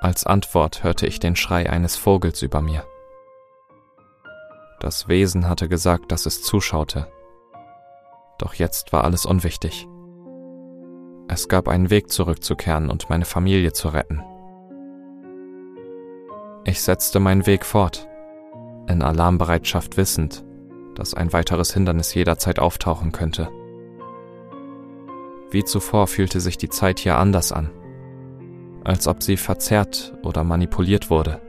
Als Antwort hörte ich den Schrei eines Vogels über mir. Das Wesen hatte gesagt, dass es zuschaute. Doch jetzt war alles unwichtig. Es gab einen Weg zurückzukehren und meine Familie zu retten. Ich setzte meinen Weg fort, in Alarmbereitschaft wissend, dass ein weiteres Hindernis jederzeit auftauchen könnte. Wie zuvor fühlte sich die Zeit hier anders an, als ob sie verzerrt oder manipuliert wurde.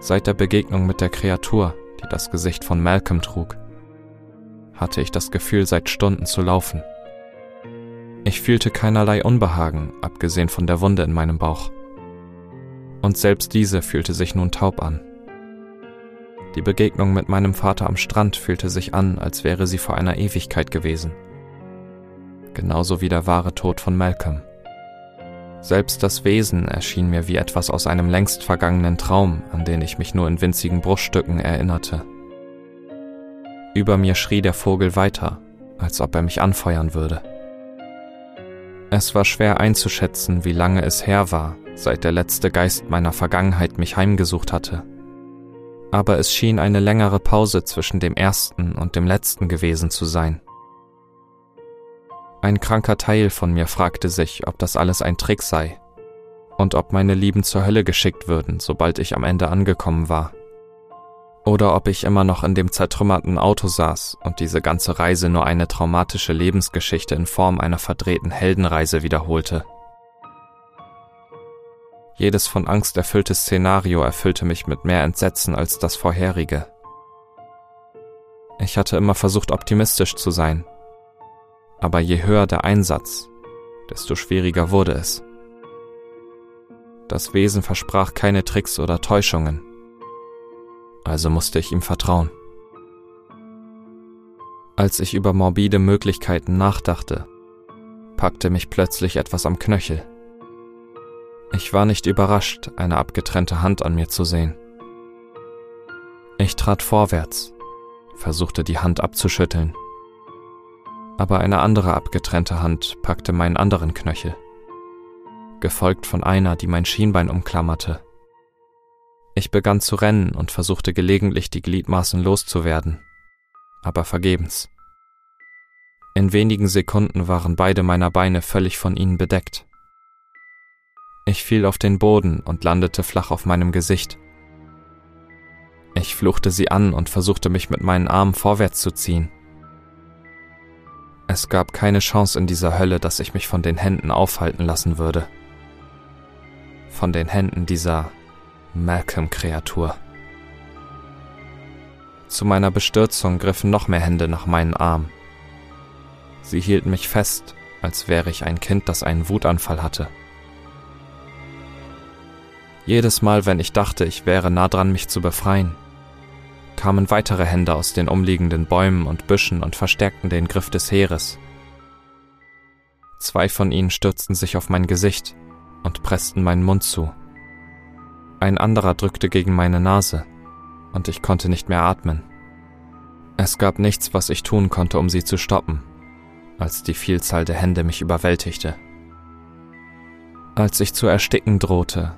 Seit der Begegnung mit der Kreatur, die das Gesicht von Malcolm trug, hatte ich das Gefühl, seit Stunden zu laufen. Ich fühlte keinerlei Unbehagen, abgesehen von der Wunde in meinem Bauch. Und selbst diese fühlte sich nun taub an. Die Begegnung mit meinem Vater am Strand fühlte sich an, als wäre sie vor einer Ewigkeit gewesen. Genauso wie der wahre Tod von Malcolm. Selbst das Wesen erschien mir wie etwas aus einem längst vergangenen Traum, an den ich mich nur in winzigen Bruchstücken erinnerte. Über mir schrie der Vogel weiter, als ob er mich anfeuern würde. Es war schwer einzuschätzen, wie lange es her war, seit der letzte Geist meiner Vergangenheit mich heimgesucht hatte. Aber es schien eine längere Pause zwischen dem ersten und dem letzten gewesen zu sein. Ein kranker Teil von mir fragte sich, ob das alles ein Trick sei und ob meine Lieben zur Hölle geschickt würden, sobald ich am Ende angekommen war oder ob ich immer noch in dem zertrümmerten Auto saß und diese ganze Reise nur eine traumatische Lebensgeschichte in Form einer verdrehten Heldenreise wiederholte. Jedes von Angst erfüllte Szenario erfüllte mich mit mehr Entsetzen als das vorherige. Ich hatte immer versucht, optimistisch zu sein, aber je höher der Einsatz, desto schwieriger wurde es. Das Wesen versprach keine Tricks oder Täuschungen also musste ich ihm vertrauen. Als ich über morbide Möglichkeiten nachdachte, packte mich plötzlich etwas am Knöchel. Ich war nicht überrascht, eine abgetrennte Hand an mir zu sehen. Ich trat vorwärts, versuchte die Hand abzuschütteln, aber eine andere abgetrennte Hand packte meinen anderen Knöchel, gefolgt von einer, die mein Schienbein umklammerte. Ich begann zu rennen und versuchte gelegentlich die Gliedmaßen loszuwerden, aber vergebens. In wenigen Sekunden waren beide meiner Beine völlig von ihnen bedeckt. Ich fiel auf den Boden und landete flach auf meinem Gesicht. Ich fluchte sie an und versuchte mich mit meinen Armen vorwärts zu ziehen. Es gab keine Chance in dieser Hölle, dass ich mich von den Händen aufhalten lassen würde. Von den Händen dieser Malcolm-Kreatur. Zu meiner Bestürzung griffen noch mehr Hände nach meinen Armen. Sie hielten mich fest, als wäre ich ein Kind, das einen Wutanfall hatte. Jedes Mal, wenn ich dachte, ich wäre nah dran, mich zu befreien, kamen weitere Hände aus den umliegenden Bäumen und Büschen und verstärkten den Griff des Heeres. Zwei von ihnen stürzten sich auf mein Gesicht und pressten meinen Mund zu. Ein anderer drückte gegen meine Nase, und ich konnte nicht mehr atmen. Es gab nichts, was ich tun konnte, um sie zu stoppen, als die Vielzahl der Hände mich überwältigte. Als ich zu ersticken drohte,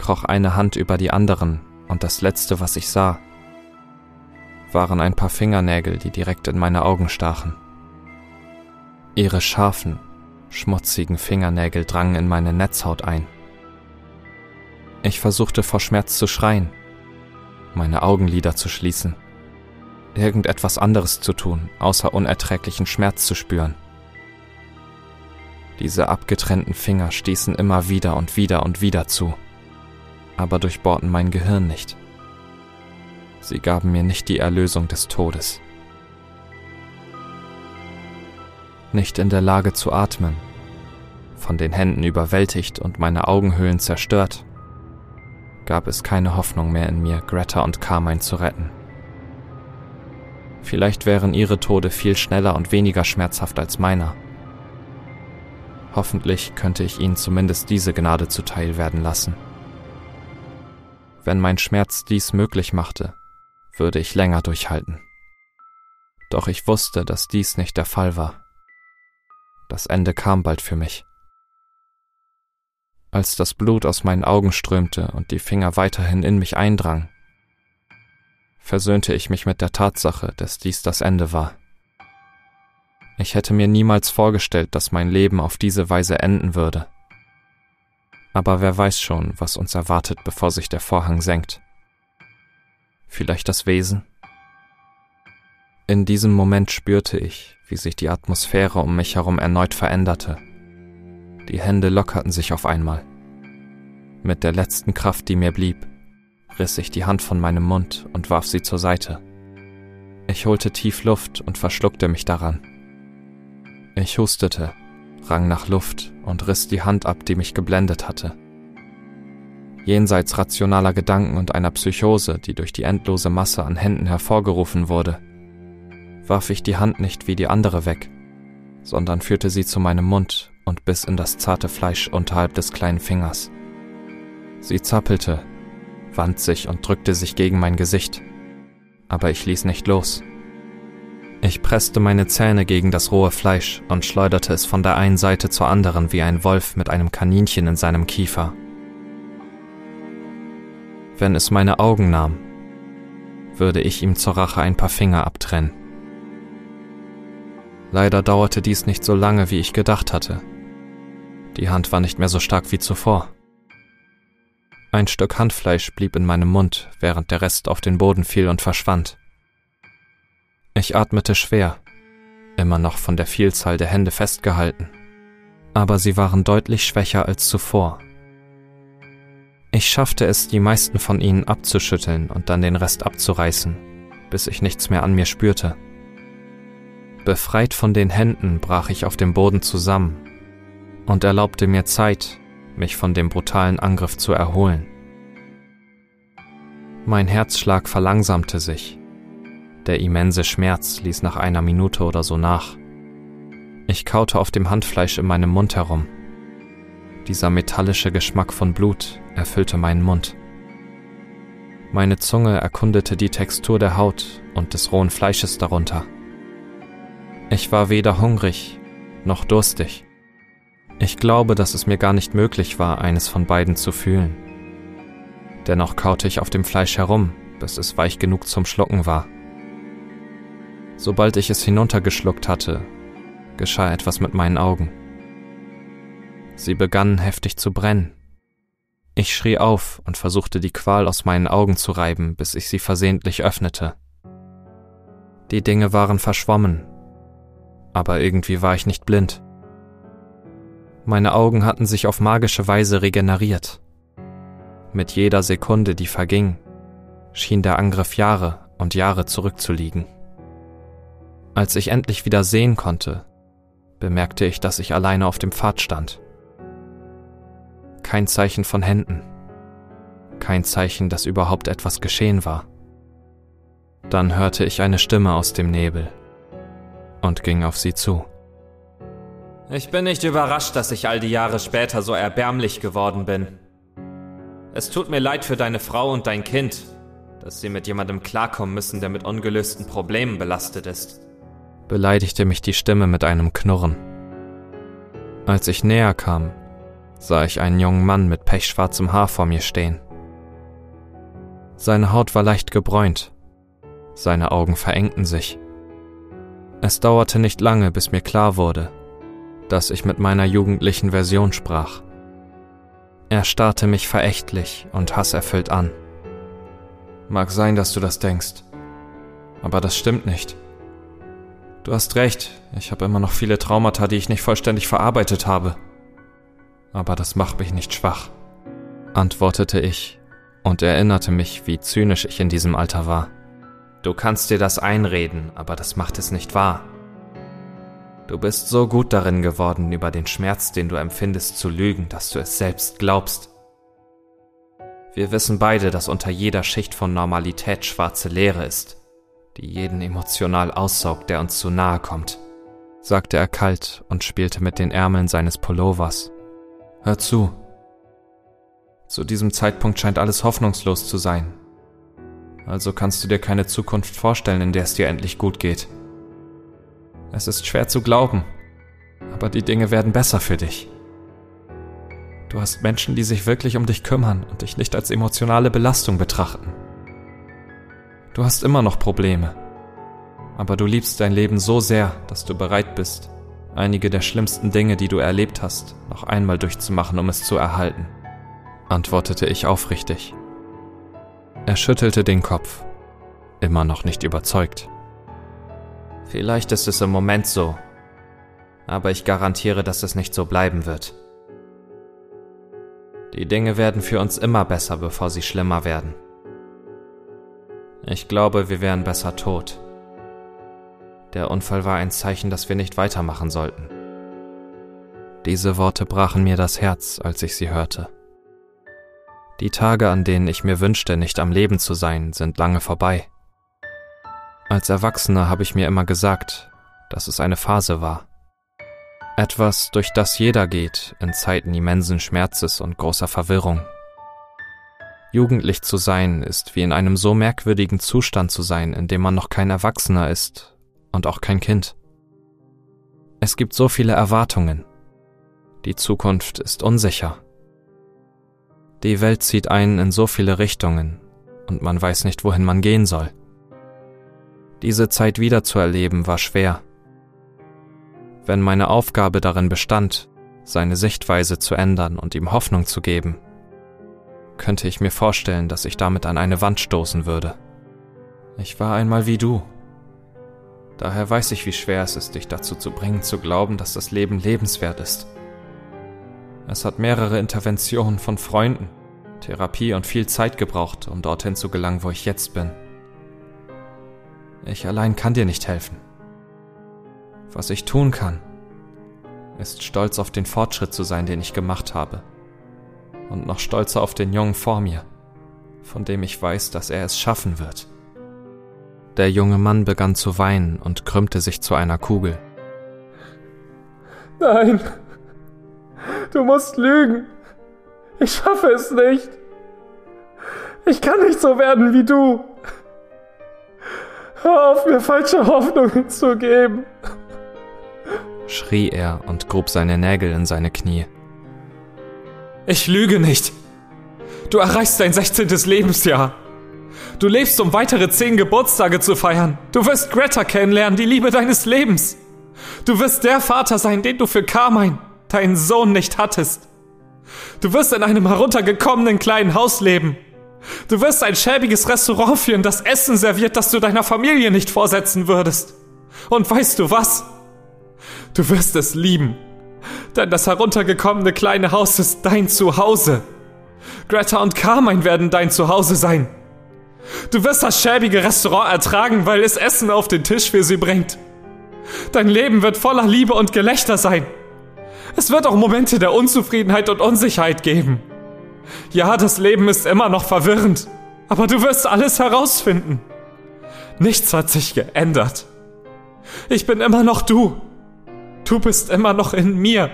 kroch eine Hand über die anderen, und das Letzte, was ich sah, waren ein paar Fingernägel, die direkt in meine Augen stachen. Ihre scharfen, schmutzigen Fingernägel drangen in meine Netzhaut ein. Ich versuchte vor Schmerz zu schreien, meine Augenlider zu schließen, irgendetwas anderes zu tun, außer unerträglichen Schmerz zu spüren. Diese abgetrennten Finger stießen immer wieder und wieder und wieder zu, aber durchbohrten mein Gehirn nicht. Sie gaben mir nicht die Erlösung des Todes. Nicht in der Lage zu atmen, von den Händen überwältigt und meine Augenhöhlen zerstört, gab es keine Hoffnung mehr in mir, Greta und Carmine zu retten. Vielleicht wären ihre Tode viel schneller und weniger schmerzhaft als meiner. Hoffentlich könnte ich ihnen zumindest diese Gnade zuteil werden lassen. Wenn mein Schmerz dies möglich machte, würde ich länger durchhalten. Doch ich wusste, dass dies nicht der Fall war. Das Ende kam bald für mich. Als das Blut aus meinen Augen strömte und die Finger weiterhin in mich eindrang, versöhnte ich mich mit der Tatsache, dass dies das Ende war. Ich hätte mir niemals vorgestellt, dass mein Leben auf diese Weise enden würde. Aber wer weiß schon, was uns erwartet, bevor sich der Vorhang senkt. Vielleicht das Wesen? In diesem Moment spürte ich, wie sich die Atmosphäre um mich herum erneut veränderte. Die Hände lockerten sich auf einmal. Mit der letzten Kraft, die mir blieb, riss ich die Hand von meinem Mund und warf sie zur Seite. Ich holte tief Luft und verschluckte mich daran. Ich hustete, rang nach Luft und riss die Hand ab, die mich geblendet hatte. Jenseits rationaler Gedanken und einer Psychose, die durch die endlose Masse an Händen hervorgerufen wurde, warf ich die Hand nicht wie die andere weg, sondern führte sie zu meinem Mund und biss in das zarte Fleisch unterhalb des kleinen Fingers. Sie zappelte, wand sich und drückte sich gegen mein Gesicht, aber ich ließ nicht los. Ich presste meine Zähne gegen das rohe Fleisch und schleuderte es von der einen Seite zur anderen wie ein Wolf mit einem Kaninchen in seinem Kiefer. Wenn es meine Augen nahm, würde ich ihm zur Rache ein paar Finger abtrennen. Leider dauerte dies nicht so lange, wie ich gedacht hatte. Die Hand war nicht mehr so stark wie zuvor. Ein Stück Handfleisch blieb in meinem Mund, während der Rest auf den Boden fiel und verschwand. Ich atmete schwer, immer noch von der Vielzahl der Hände festgehalten, aber sie waren deutlich schwächer als zuvor. Ich schaffte es, die meisten von ihnen abzuschütteln und dann den Rest abzureißen, bis ich nichts mehr an mir spürte. Befreit von den Händen brach ich auf dem Boden zusammen und erlaubte mir Zeit, mich von dem brutalen Angriff zu erholen. Mein Herzschlag verlangsamte sich. Der immense Schmerz ließ nach einer Minute oder so nach. Ich kaute auf dem Handfleisch in meinem Mund herum. Dieser metallische Geschmack von Blut erfüllte meinen Mund. Meine Zunge erkundete die Textur der Haut und des rohen Fleisches darunter. Ich war weder hungrig noch durstig. Ich glaube, dass es mir gar nicht möglich war, eines von beiden zu fühlen. Dennoch kaute ich auf dem Fleisch herum, bis es weich genug zum Schlucken war. Sobald ich es hinuntergeschluckt hatte, geschah etwas mit meinen Augen. Sie begannen heftig zu brennen. Ich schrie auf und versuchte die Qual aus meinen Augen zu reiben, bis ich sie versehentlich öffnete. Die Dinge waren verschwommen, aber irgendwie war ich nicht blind. Meine Augen hatten sich auf magische Weise regeneriert. Mit jeder Sekunde, die verging, schien der Angriff Jahre und Jahre zurückzuliegen. Als ich endlich wieder sehen konnte, bemerkte ich, dass ich alleine auf dem Pfad stand. Kein Zeichen von Händen, kein Zeichen, dass überhaupt etwas geschehen war. Dann hörte ich eine Stimme aus dem Nebel und ging auf sie zu. Ich bin nicht überrascht, dass ich all die Jahre später so erbärmlich geworden bin. Es tut mir leid für deine Frau und dein Kind, dass sie mit jemandem klarkommen müssen, der mit ungelösten Problemen belastet ist. Beleidigte mich die Stimme mit einem Knurren. Als ich näher kam, sah ich einen jungen Mann mit pechschwarzem Haar vor mir stehen. Seine Haut war leicht gebräunt, seine Augen verengten sich. Es dauerte nicht lange, bis mir klar wurde, dass ich mit meiner jugendlichen Version sprach. Er starrte mich verächtlich und hasserfüllt an. Mag sein, dass du das denkst, aber das stimmt nicht. Du hast recht, ich habe immer noch viele Traumata, die ich nicht vollständig verarbeitet habe. Aber das macht mich nicht schwach, antwortete ich und erinnerte mich, wie zynisch ich in diesem Alter war. Du kannst dir das einreden, aber das macht es nicht wahr. Du bist so gut darin geworden, über den Schmerz, den du empfindest, zu lügen, dass du es selbst glaubst. Wir wissen beide, dass unter jeder Schicht von Normalität schwarze Leere ist, die jeden emotional aussaugt, der uns zu nahe kommt, sagte er kalt und spielte mit den Ärmeln seines Pullovers. Hör zu. Zu diesem Zeitpunkt scheint alles hoffnungslos zu sein. Also kannst du dir keine Zukunft vorstellen, in der es dir endlich gut geht. Es ist schwer zu glauben, aber die Dinge werden besser für dich. Du hast Menschen, die sich wirklich um dich kümmern und dich nicht als emotionale Belastung betrachten. Du hast immer noch Probleme, aber du liebst dein Leben so sehr, dass du bereit bist, einige der schlimmsten Dinge, die du erlebt hast, noch einmal durchzumachen, um es zu erhalten, antwortete ich aufrichtig. Er schüttelte den Kopf, immer noch nicht überzeugt. Vielleicht ist es im Moment so, aber ich garantiere, dass es nicht so bleiben wird. Die Dinge werden für uns immer besser, bevor sie schlimmer werden. Ich glaube, wir wären besser tot. Der Unfall war ein Zeichen, dass wir nicht weitermachen sollten. Diese Worte brachen mir das Herz, als ich sie hörte. Die Tage, an denen ich mir wünschte, nicht am Leben zu sein, sind lange vorbei. Als Erwachsener habe ich mir immer gesagt, dass es eine Phase war. Etwas, durch das jeder geht in Zeiten immensen Schmerzes und großer Verwirrung. Jugendlich zu sein ist wie in einem so merkwürdigen Zustand zu sein, in dem man noch kein Erwachsener ist und auch kein Kind. Es gibt so viele Erwartungen. Die Zukunft ist unsicher. Die Welt zieht einen in so viele Richtungen und man weiß nicht, wohin man gehen soll. Diese Zeit wiederzuerleben war schwer. Wenn meine Aufgabe darin bestand, seine Sichtweise zu ändern und ihm Hoffnung zu geben, könnte ich mir vorstellen, dass ich damit an eine Wand stoßen würde. Ich war einmal wie du. Daher weiß ich, wie schwer es ist, dich dazu zu bringen, zu glauben, dass das Leben lebenswert ist. Es hat mehrere Interventionen von Freunden, Therapie und viel Zeit gebraucht, um dorthin zu gelangen, wo ich jetzt bin. Ich allein kann dir nicht helfen. Was ich tun kann, ist stolz auf den Fortschritt zu sein, den ich gemacht habe und noch stolzer auf den Jungen vor mir, von dem ich weiß, dass er es schaffen wird. Der junge Mann begann zu weinen und krümmte sich zu einer Kugel. Nein, du musst lügen. Ich schaffe es nicht. Ich kann nicht so werden wie du. Hör auf, mir falsche Hoffnungen zu geben, schrie er und grub seine Nägel in seine Knie. Ich lüge nicht. Du erreichst dein 16. Lebensjahr. Du lebst, um weitere 10 Geburtstage zu feiern. Du wirst Greta kennenlernen, die Liebe deines Lebens. Du wirst der Vater sein, den du für Carmine, deinen Sohn, nicht hattest. Du wirst in einem heruntergekommenen kleinen Haus leben. Du wirst ein schäbiges Restaurant führen, das Essen serviert, das du deiner Familie nicht vorsetzen würdest. Und weißt du was? Du wirst es lieben. Denn das heruntergekommene kleine Haus ist dein Zuhause. Greta und Carmine werden dein Zuhause sein. Du wirst das schäbige Restaurant ertragen, weil es Essen auf den Tisch für sie bringt. Dein Leben wird voller Liebe und Gelächter sein. Es wird auch Momente der Unzufriedenheit und Unsicherheit geben. Ja, das Leben ist immer noch verwirrend, aber du wirst alles herausfinden. Nichts hat sich geändert. Ich bin immer noch du. Du bist immer noch in mir.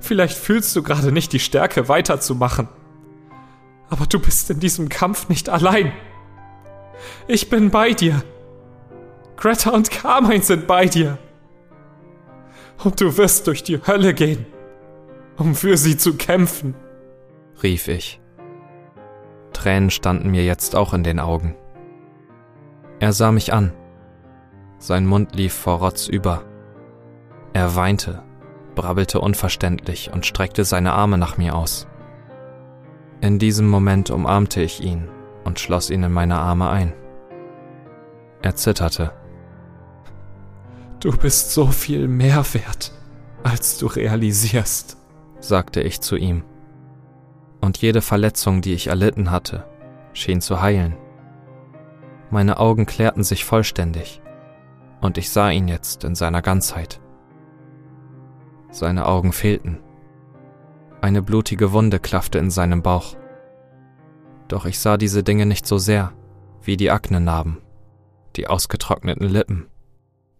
Vielleicht fühlst du gerade nicht die Stärke weiterzumachen. Aber du bist in diesem Kampf nicht allein. Ich bin bei dir. Greta und Carmine sind bei dir. Und du wirst durch die Hölle gehen, um für sie zu kämpfen, rief ich. Tränen standen mir jetzt auch in den Augen. Er sah mich an. Sein Mund lief vor Rotz über. Er weinte, brabbelte unverständlich und streckte seine Arme nach mir aus. In diesem Moment umarmte ich ihn und schloss ihn in meine Arme ein. Er zitterte. Du bist so viel mehr wert, als du realisierst, sagte ich zu ihm. Und jede Verletzung, die ich erlitten hatte, schien zu heilen. Meine Augen klärten sich vollständig, und ich sah ihn jetzt in seiner Ganzheit. Seine Augen fehlten. Eine blutige Wunde klaffte in seinem Bauch. Doch ich sah diese Dinge nicht so sehr wie die Aknenarben, die ausgetrockneten Lippen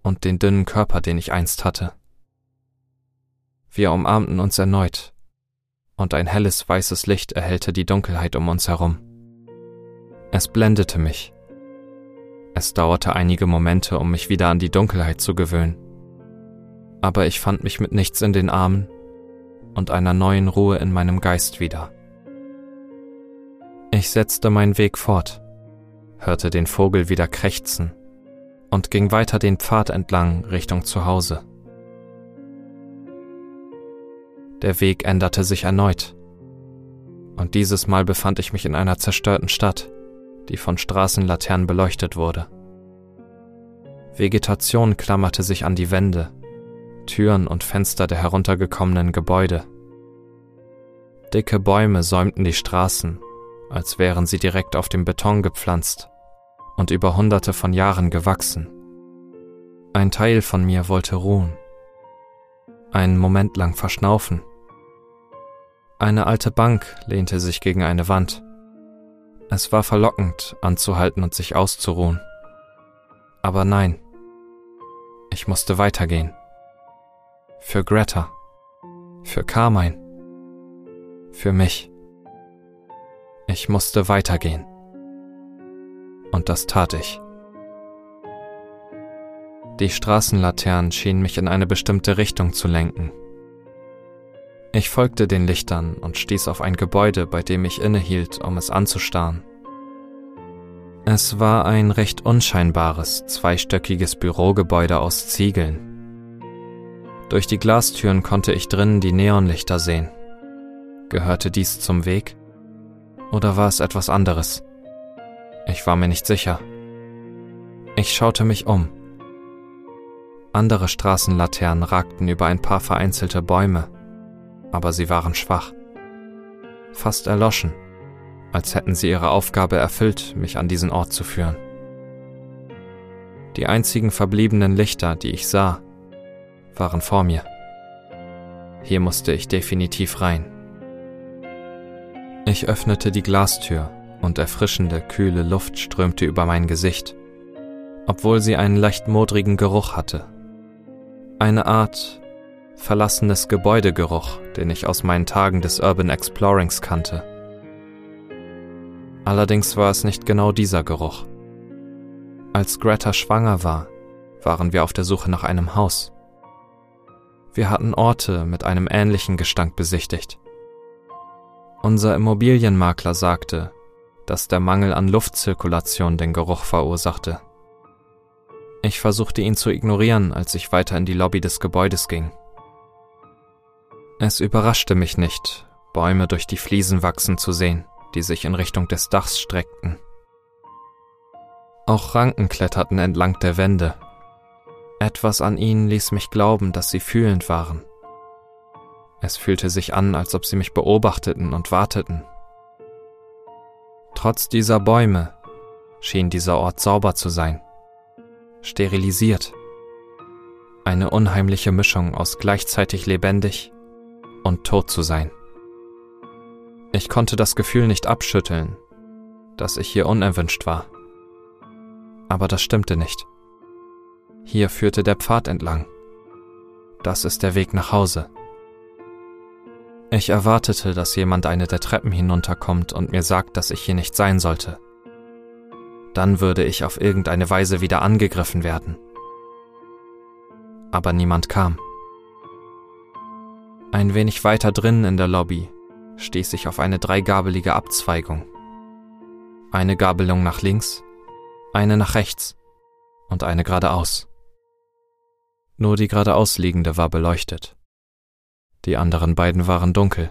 und den dünnen Körper, den ich einst hatte. Wir umarmten uns erneut, und ein helles weißes Licht erhellte die Dunkelheit um uns herum. Es blendete mich. Es dauerte einige Momente, um mich wieder an die Dunkelheit zu gewöhnen aber ich fand mich mit nichts in den Armen und einer neuen Ruhe in meinem Geist wieder. Ich setzte meinen Weg fort, hörte den Vogel wieder krächzen und ging weiter den Pfad entlang Richtung Zuhause. Der Weg änderte sich erneut, und dieses Mal befand ich mich in einer zerstörten Stadt, die von Straßenlaternen beleuchtet wurde. Vegetation klammerte sich an die Wände, Türen und Fenster der heruntergekommenen Gebäude. Dicke Bäume säumten die Straßen, als wären sie direkt auf dem Beton gepflanzt und über hunderte von Jahren gewachsen. Ein Teil von mir wollte ruhen, einen Moment lang verschnaufen. Eine alte Bank lehnte sich gegen eine Wand. Es war verlockend, anzuhalten und sich auszuruhen. Aber nein, ich musste weitergehen. Für Greta. Für Carmine. Für mich. Ich musste weitergehen. Und das tat ich. Die Straßenlaternen schienen mich in eine bestimmte Richtung zu lenken. Ich folgte den Lichtern und stieß auf ein Gebäude, bei dem ich innehielt, um es anzustarren. Es war ein recht unscheinbares, zweistöckiges Bürogebäude aus Ziegeln. Durch die Glastüren konnte ich drinnen die Neonlichter sehen. Gehörte dies zum Weg? Oder war es etwas anderes? Ich war mir nicht sicher. Ich schaute mich um. Andere Straßenlaternen ragten über ein paar vereinzelte Bäume, aber sie waren schwach. Fast erloschen als hätten sie ihre Aufgabe erfüllt, mich an diesen Ort zu führen. Die einzigen verbliebenen Lichter, die ich sah, waren vor mir. Hier musste ich definitiv rein. Ich öffnete die Glastür und erfrischende, kühle Luft strömte über mein Gesicht, obwohl sie einen leicht modrigen Geruch hatte. Eine Art verlassenes Gebäudegeruch, den ich aus meinen Tagen des Urban Explorings kannte. Allerdings war es nicht genau dieser Geruch. Als Greta schwanger war, waren wir auf der Suche nach einem Haus. Wir hatten Orte mit einem ähnlichen Gestank besichtigt. Unser Immobilienmakler sagte, dass der Mangel an Luftzirkulation den Geruch verursachte. Ich versuchte ihn zu ignorieren, als ich weiter in die Lobby des Gebäudes ging. Es überraschte mich nicht, Bäume durch die Fliesen wachsen zu sehen die sich in Richtung des Dachs streckten. Auch Ranken kletterten entlang der Wände. Etwas an ihnen ließ mich glauben, dass sie fühlend waren. Es fühlte sich an, als ob sie mich beobachteten und warteten. Trotz dieser Bäume schien dieser Ort sauber zu sein, sterilisiert. Eine unheimliche Mischung aus gleichzeitig lebendig und tot zu sein. Ich konnte das Gefühl nicht abschütteln, dass ich hier unerwünscht war. Aber das stimmte nicht. Hier führte der Pfad entlang. Das ist der Weg nach Hause. Ich erwartete, dass jemand eine der Treppen hinunterkommt und mir sagt, dass ich hier nicht sein sollte. Dann würde ich auf irgendeine Weise wieder angegriffen werden. Aber niemand kam. Ein wenig weiter drinnen in der Lobby stieß ich auf eine dreigabelige Abzweigung. Eine Gabelung nach links, eine nach rechts und eine geradeaus. Nur die geradeaus liegende war beleuchtet. Die anderen beiden waren dunkel.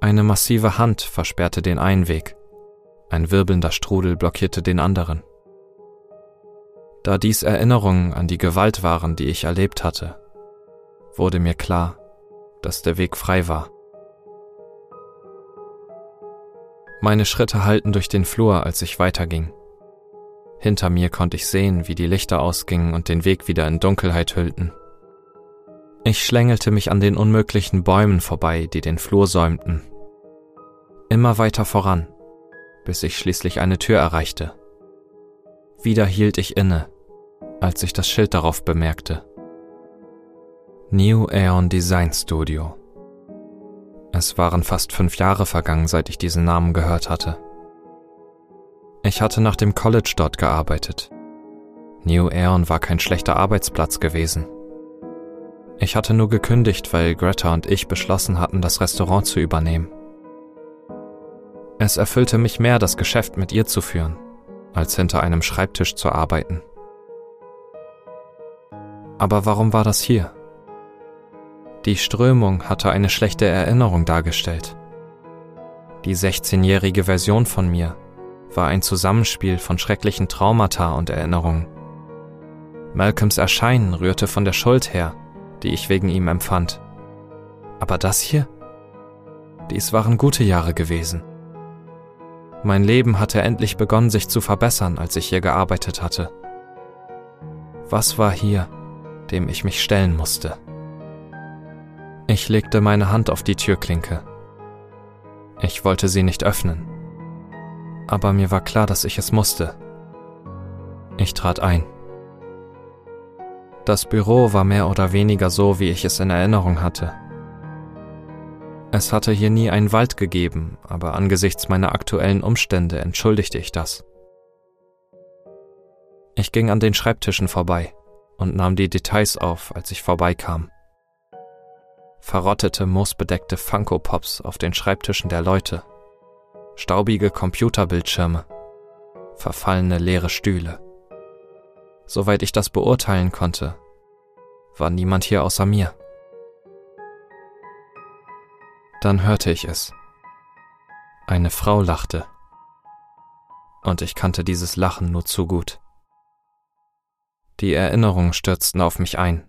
Eine massive Hand versperrte den einen Weg, ein wirbelnder Strudel blockierte den anderen. Da dies Erinnerungen an die Gewalt waren, die ich erlebt hatte, wurde mir klar, dass der Weg frei war. Meine Schritte hallten durch den Flur, als ich weiterging. Hinter mir konnte ich sehen, wie die Lichter ausgingen und den Weg wieder in Dunkelheit hüllten. Ich schlängelte mich an den unmöglichen Bäumen vorbei, die den Flur säumten. Immer weiter voran, bis ich schließlich eine Tür erreichte. Wieder hielt ich inne, als ich das Schild darauf bemerkte. New Aeon Design Studio. Es waren fast fünf Jahre vergangen, seit ich diesen Namen gehört hatte. Ich hatte nach dem College dort gearbeitet. New Aeon war kein schlechter Arbeitsplatz gewesen. Ich hatte nur gekündigt, weil Greta und ich beschlossen hatten, das Restaurant zu übernehmen. Es erfüllte mich mehr, das Geschäft mit ihr zu führen, als hinter einem Schreibtisch zu arbeiten. Aber warum war das hier? Die Strömung hatte eine schlechte Erinnerung dargestellt. Die 16-jährige Version von mir war ein Zusammenspiel von schrecklichen Traumata und Erinnerungen, Malcolms Erscheinen rührte von der Schuld her, die ich wegen ihm empfand. Aber das hier? Dies waren gute Jahre gewesen. Mein Leben hatte endlich begonnen, sich zu verbessern, als ich hier gearbeitet hatte. Was war hier, dem ich mich stellen musste? Ich legte meine Hand auf die Türklinke. Ich wollte sie nicht öffnen. Aber mir war klar, dass ich es musste. Ich trat ein. Das Büro war mehr oder weniger so, wie ich es in Erinnerung hatte. Es hatte hier nie einen Wald gegeben, aber angesichts meiner aktuellen Umstände entschuldigte ich das. Ich ging an den Schreibtischen vorbei und nahm die Details auf, als ich vorbeikam verrottete, moosbedeckte Funko-Pops auf den Schreibtischen der Leute, staubige Computerbildschirme, verfallene leere Stühle. Soweit ich das beurteilen konnte, war niemand hier außer mir. Dann hörte ich es. Eine Frau lachte. Und ich kannte dieses Lachen nur zu gut. Die Erinnerungen stürzten auf mich ein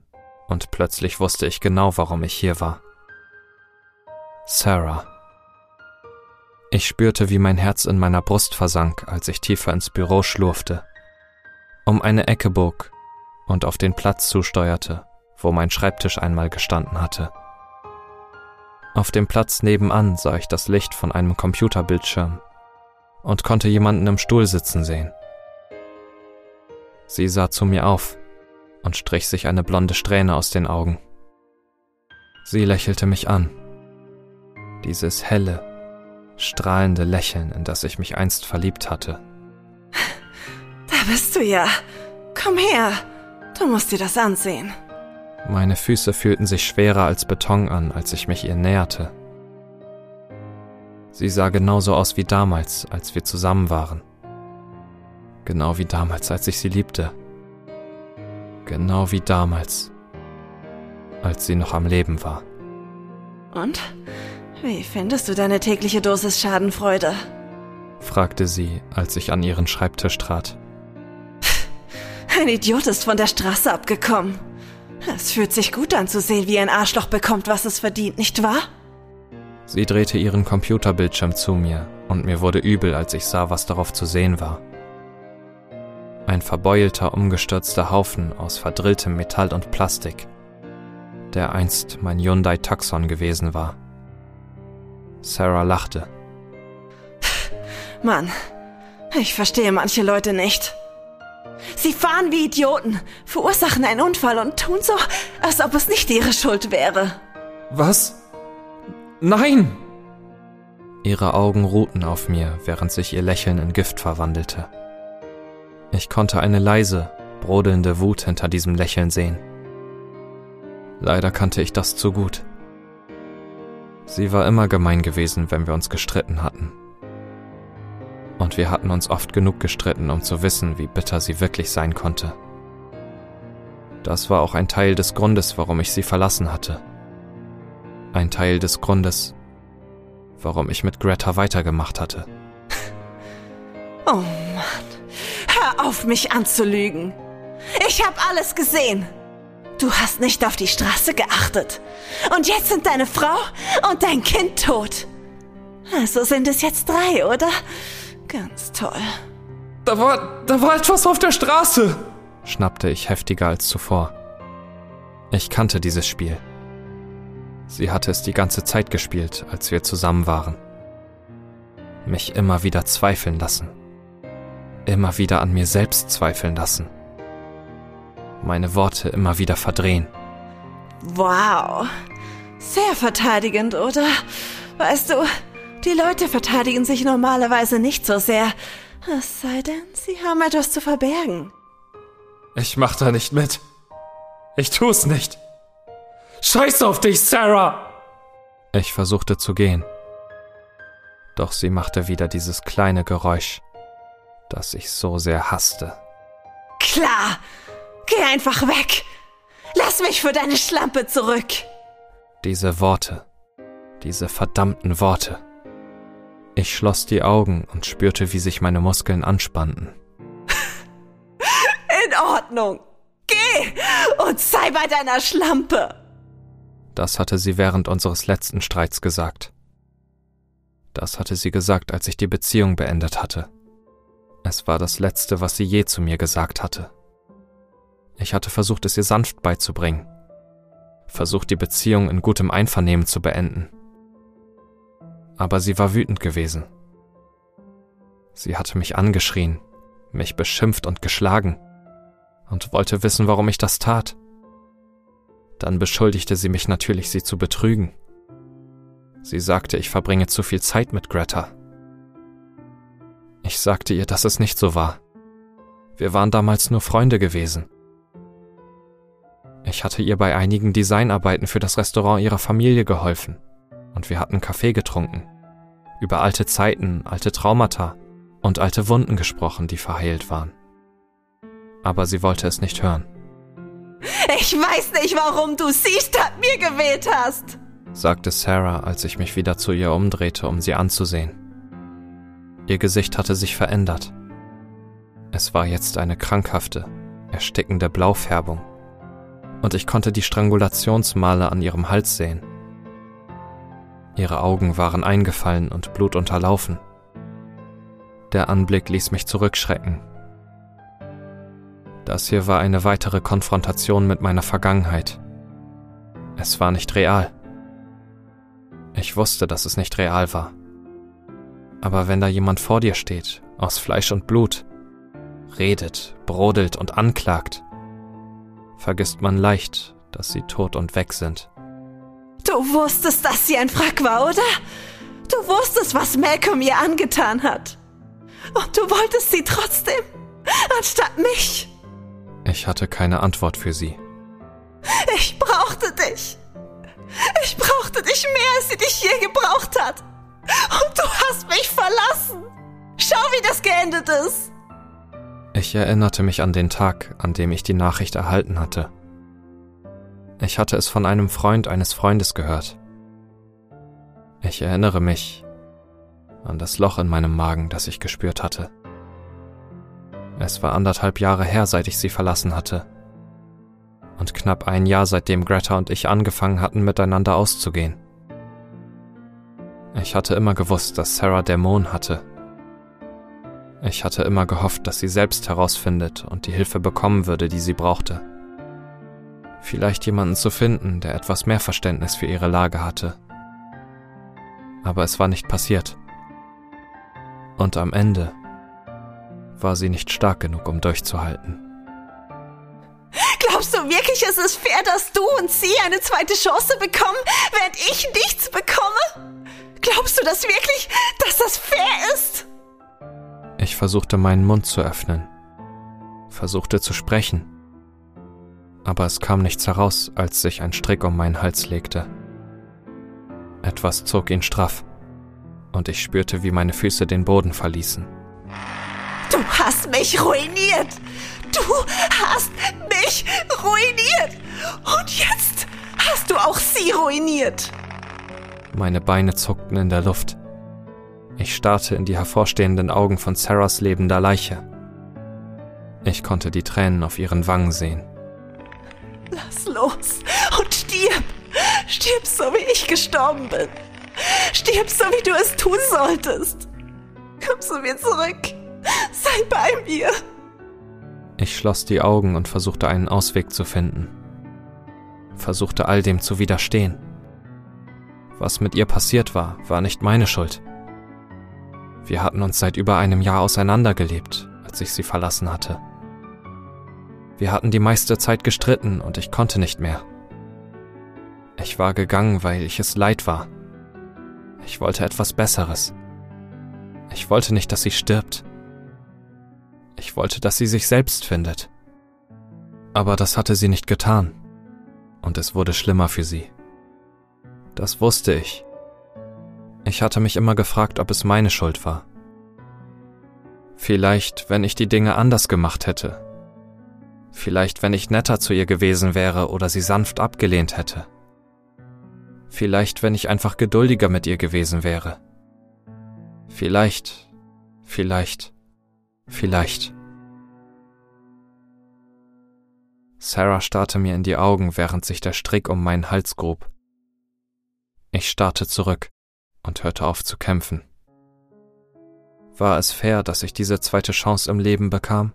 und plötzlich wusste ich genau, warum ich hier war. Sarah. Ich spürte, wie mein Herz in meiner Brust versank, als ich tiefer ins Büro schlurfte, um eine Ecke bog und auf den Platz zusteuerte, wo mein Schreibtisch einmal gestanden hatte. Auf dem Platz nebenan sah ich das Licht von einem Computerbildschirm und konnte jemanden im Stuhl sitzen sehen. Sie sah zu mir auf und strich sich eine blonde Strähne aus den Augen. Sie lächelte mich an. Dieses helle, strahlende Lächeln, in das ich mich einst verliebt hatte. Da bist du ja. Komm her. Du musst dir das ansehen. Meine Füße fühlten sich schwerer als Beton an, als ich mich ihr näherte. Sie sah genauso aus wie damals, als wir zusammen waren. Genau wie damals, als ich sie liebte. Genau wie damals, als sie noch am Leben war. Und? Wie findest du deine tägliche Dosis Schadenfreude? fragte sie, als ich an ihren Schreibtisch trat. Ein Idiot ist von der Straße abgekommen. Es fühlt sich gut an zu sehen, wie ein Arschloch bekommt, was es verdient, nicht wahr? Sie drehte ihren Computerbildschirm zu mir, und mir wurde übel, als ich sah, was darauf zu sehen war. Ein verbeulter, umgestürzter Haufen aus verdrilltem Metall und Plastik, der einst mein Hyundai Taxon gewesen war. Sarah lachte. Mann, ich verstehe manche Leute nicht. Sie fahren wie Idioten, verursachen einen Unfall und tun so, als ob es nicht ihre Schuld wäre. Was? Nein! Ihre Augen ruhten auf mir, während sich ihr Lächeln in Gift verwandelte. Ich konnte eine leise, brodelnde Wut hinter diesem Lächeln sehen. Leider kannte ich das zu gut. Sie war immer gemein gewesen, wenn wir uns gestritten hatten. Und wir hatten uns oft genug gestritten, um zu wissen, wie bitter sie wirklich sein konnte. Das war auch ein Teil des Grundes, warum ich sie verlassen hatte. Ein Teil des Grundes, warum ich mit Greta weitergemacht hatte. Oh Mann. Hör auf, mich anzulügen. Ich habe alles gesehen. Du hast nicht auf die Straße geachtet. Und jetzt sind deine Frau und dein Kind tot. Also sind es jetzt drei, oder? Ganz toll. Da war, da war etwas auf der Straße, schnappte ich heftiger als zuvor. Ich kannte dieses Spiel. Sie hatte es die ganze Zeit gespielt, als wir zusammen waren. Mich immer wieder zweifeln lassen immer wieder an mir selbst zweifeln lassen. Meine Worte immer wieder verdrehen. Wow. Sehr verteidigend, oder? Weißt du, die Leute verteidigen sich normalerweise nicht so sehr. Es sei denn, sie haben etwas zu verbergen. Ich mach da nicht mit. Ich tu's nicht. Scheiß auf dich, Sarah! Ich versuchte zu gehen. Doch sie machte wieder dieses kleine Geräusch das ich so sehr hasste. Klar! Geh einfach weg! Lass mich für deine Schlampe zurück! Diese Worte, diese verdammten Worte. Ich schloss die Augen und spürte, wie sich meine Muskeln anspannten. In Ordnung. Geh Geh und sei bei deiner Schlampe. Das hatte sie während unseres letzten Streits gesagt. Das hatte sie gesagt, als ich die Beziehung beendet hatte. Es war das Letzte, was sie je zu mir gesagt hatte. Ich hatte versucht, es ihr sanft beizubringen, versucht, die Beziehung in gutem Einvernehmen zu beenden. Aber sie war wütend gewesen. Sie hatte mich angeschrien, mich beschimpft und geschlagen und wollte wissen, warum ich das tat. Dann beschuldigte sie mich natürlich, sie zu betrügen. Sie sagte, ich verbringe zu viel Zeit mit Greta. Ich sagte ihr, dass es nicht so war. Wir waren damals nur Freunde gewesen. Ich hatte ihr bei einigen Designarbeiten für das Restaurant ihrer Familie geholfen und wir hatten Kaffee getrunken, über alte Zeiten, alte Traumata und alte Wunden gesprochen, die verheilt waren. Aber sie wollte es nicht hören. Ich weiß nicht, warum du sie statt mir gewählt hast, sagte Sarah, als ich mich wieder zu ihr umdrehte, um sie anzusehen. Ihr Gesicht hatte sich verändert. Es war jetzt eine krankhafte, erstickende Blaufärbung und ich konnte die Strangulationsmale an ihrem Hals sehen. Ihre Augen waren eingefallen und blutunterlaufen. Der Anblick ließ mich zurückschrecken. Das hier war eine weitere Konfrontation mit meiner Vergangenheit. Es war nicht real. Ich wusste, dass es nicht real war. Aber wenn da jemand vor dir steht, aus Fleisch und Blut, redet, brodelt und anklagt, vergisst man leicht, dass sie tot und weg sind. Du wusstest, dass sie ein Wrack war, oder? Du wusstest, was Malcolm ihr angetan hat. Und du wolltest sie trotzdem, anstatt mich. Ich hatte keine Antwort für sie. Ich brauchte dich. Ich brauchte dich mehr, als sie dich je gebraucht hat. Und du hast mich verlassen. Schau, wie das geendet ist. Ich erinnerte mich an den Tag, an dem ich die Nachricht erhalten hatte. Ich hatte es von einem Freund eines Freundes gehört. Ich erinnere mich an das Loch in meinem Magen, das ich gespürt hatte. Es war anderthalb Jahre her, seit ich sie verlassen hatte. Und knapp ein Jahr, seitdem Greta und ich angefangen hatten, miteinander auszugehen. Ich hatte immer gewusst, dass Sarah Dämon hatte ich hatte immer gehofft, dass sie selbst herausfindet und die Hilfe bekommen würde, die sie brauchte. Vielleicht jemanden zu finden, der etwas mehr Verständnis für ihre Lage hatte. Aber es war nicht passiert. Und am Ende war sie nicht stark genug, um durchzuhalten. Glaubst du wirklich, es ist fair, dass du und sie eine zweite Chance bekommen, während ich nichts bekomme? Glaubst du das wirklich, dass das fair ist? Ich versuchte meinen Mund zu öffnen, versuchte zu sprechen, aber es kam nichts heraus, als sich ein Strick um meinen Hals legte. Etwas zog ihn straff, und ich spürte, wie meine Füße den Boden verließen. Du hast mich ruiniert! Du hast mich ruiniert! Und jetzt hast du auch sie ruiniert! Meine Beine zuckten in der Luft. Ich starrte in die hervorstehenden Augen von Sarahs lebender Leiche. Ich konnte die Tränen auf ihren Wangen sehen. Lass los und stirb! Stirb so, wie ich gestorben bin! Stirb so, wie du es tun solltest! Komm zu mir zurück! Sei bei mir! Ich schloss die Augen und versuchte einen Ausweg zu finden. Versuchte all dem zu widerstehen. Was mit ihr passiert war, war nicht meine Schuld. Wir hatten uns seit über einem Jahr auseinandergelebt, als ich sie verlassen hatte. Wir hatten die meiste Zeit gestritten und ich konnte nicht mehr. Ich war gegangen, weil ich es leid war. Ich wollte etwas Besseres. Ich wollte nicht, dass sie stirbt. Ich wollte, dass sie sich selbst findet. Aber das hatte sie nicht getan. Und es wurde schlimmer für sie. Das wusste ich. Ich hatte mich immer gefragt, ob es meine Schuld war. Vielleicht, wenn ich die Dinge anders gemacht hätte. Vielleicht, wenn ich netter zu ihr gewesen wäre oder sie sanft abgelehnt hätte. Vielleicht, wenn ich einfach geduldiger mit ihr gewesen wäre. Vielleicht, vielleicht, vielleicht. Sarah starrte mir in die Augen, während sich der Strick um meinen Hals grub. Ich starrte zurück und hörte auf zu kämpfen. War es fair, dass ich diese zweite Chance im Leben bekam?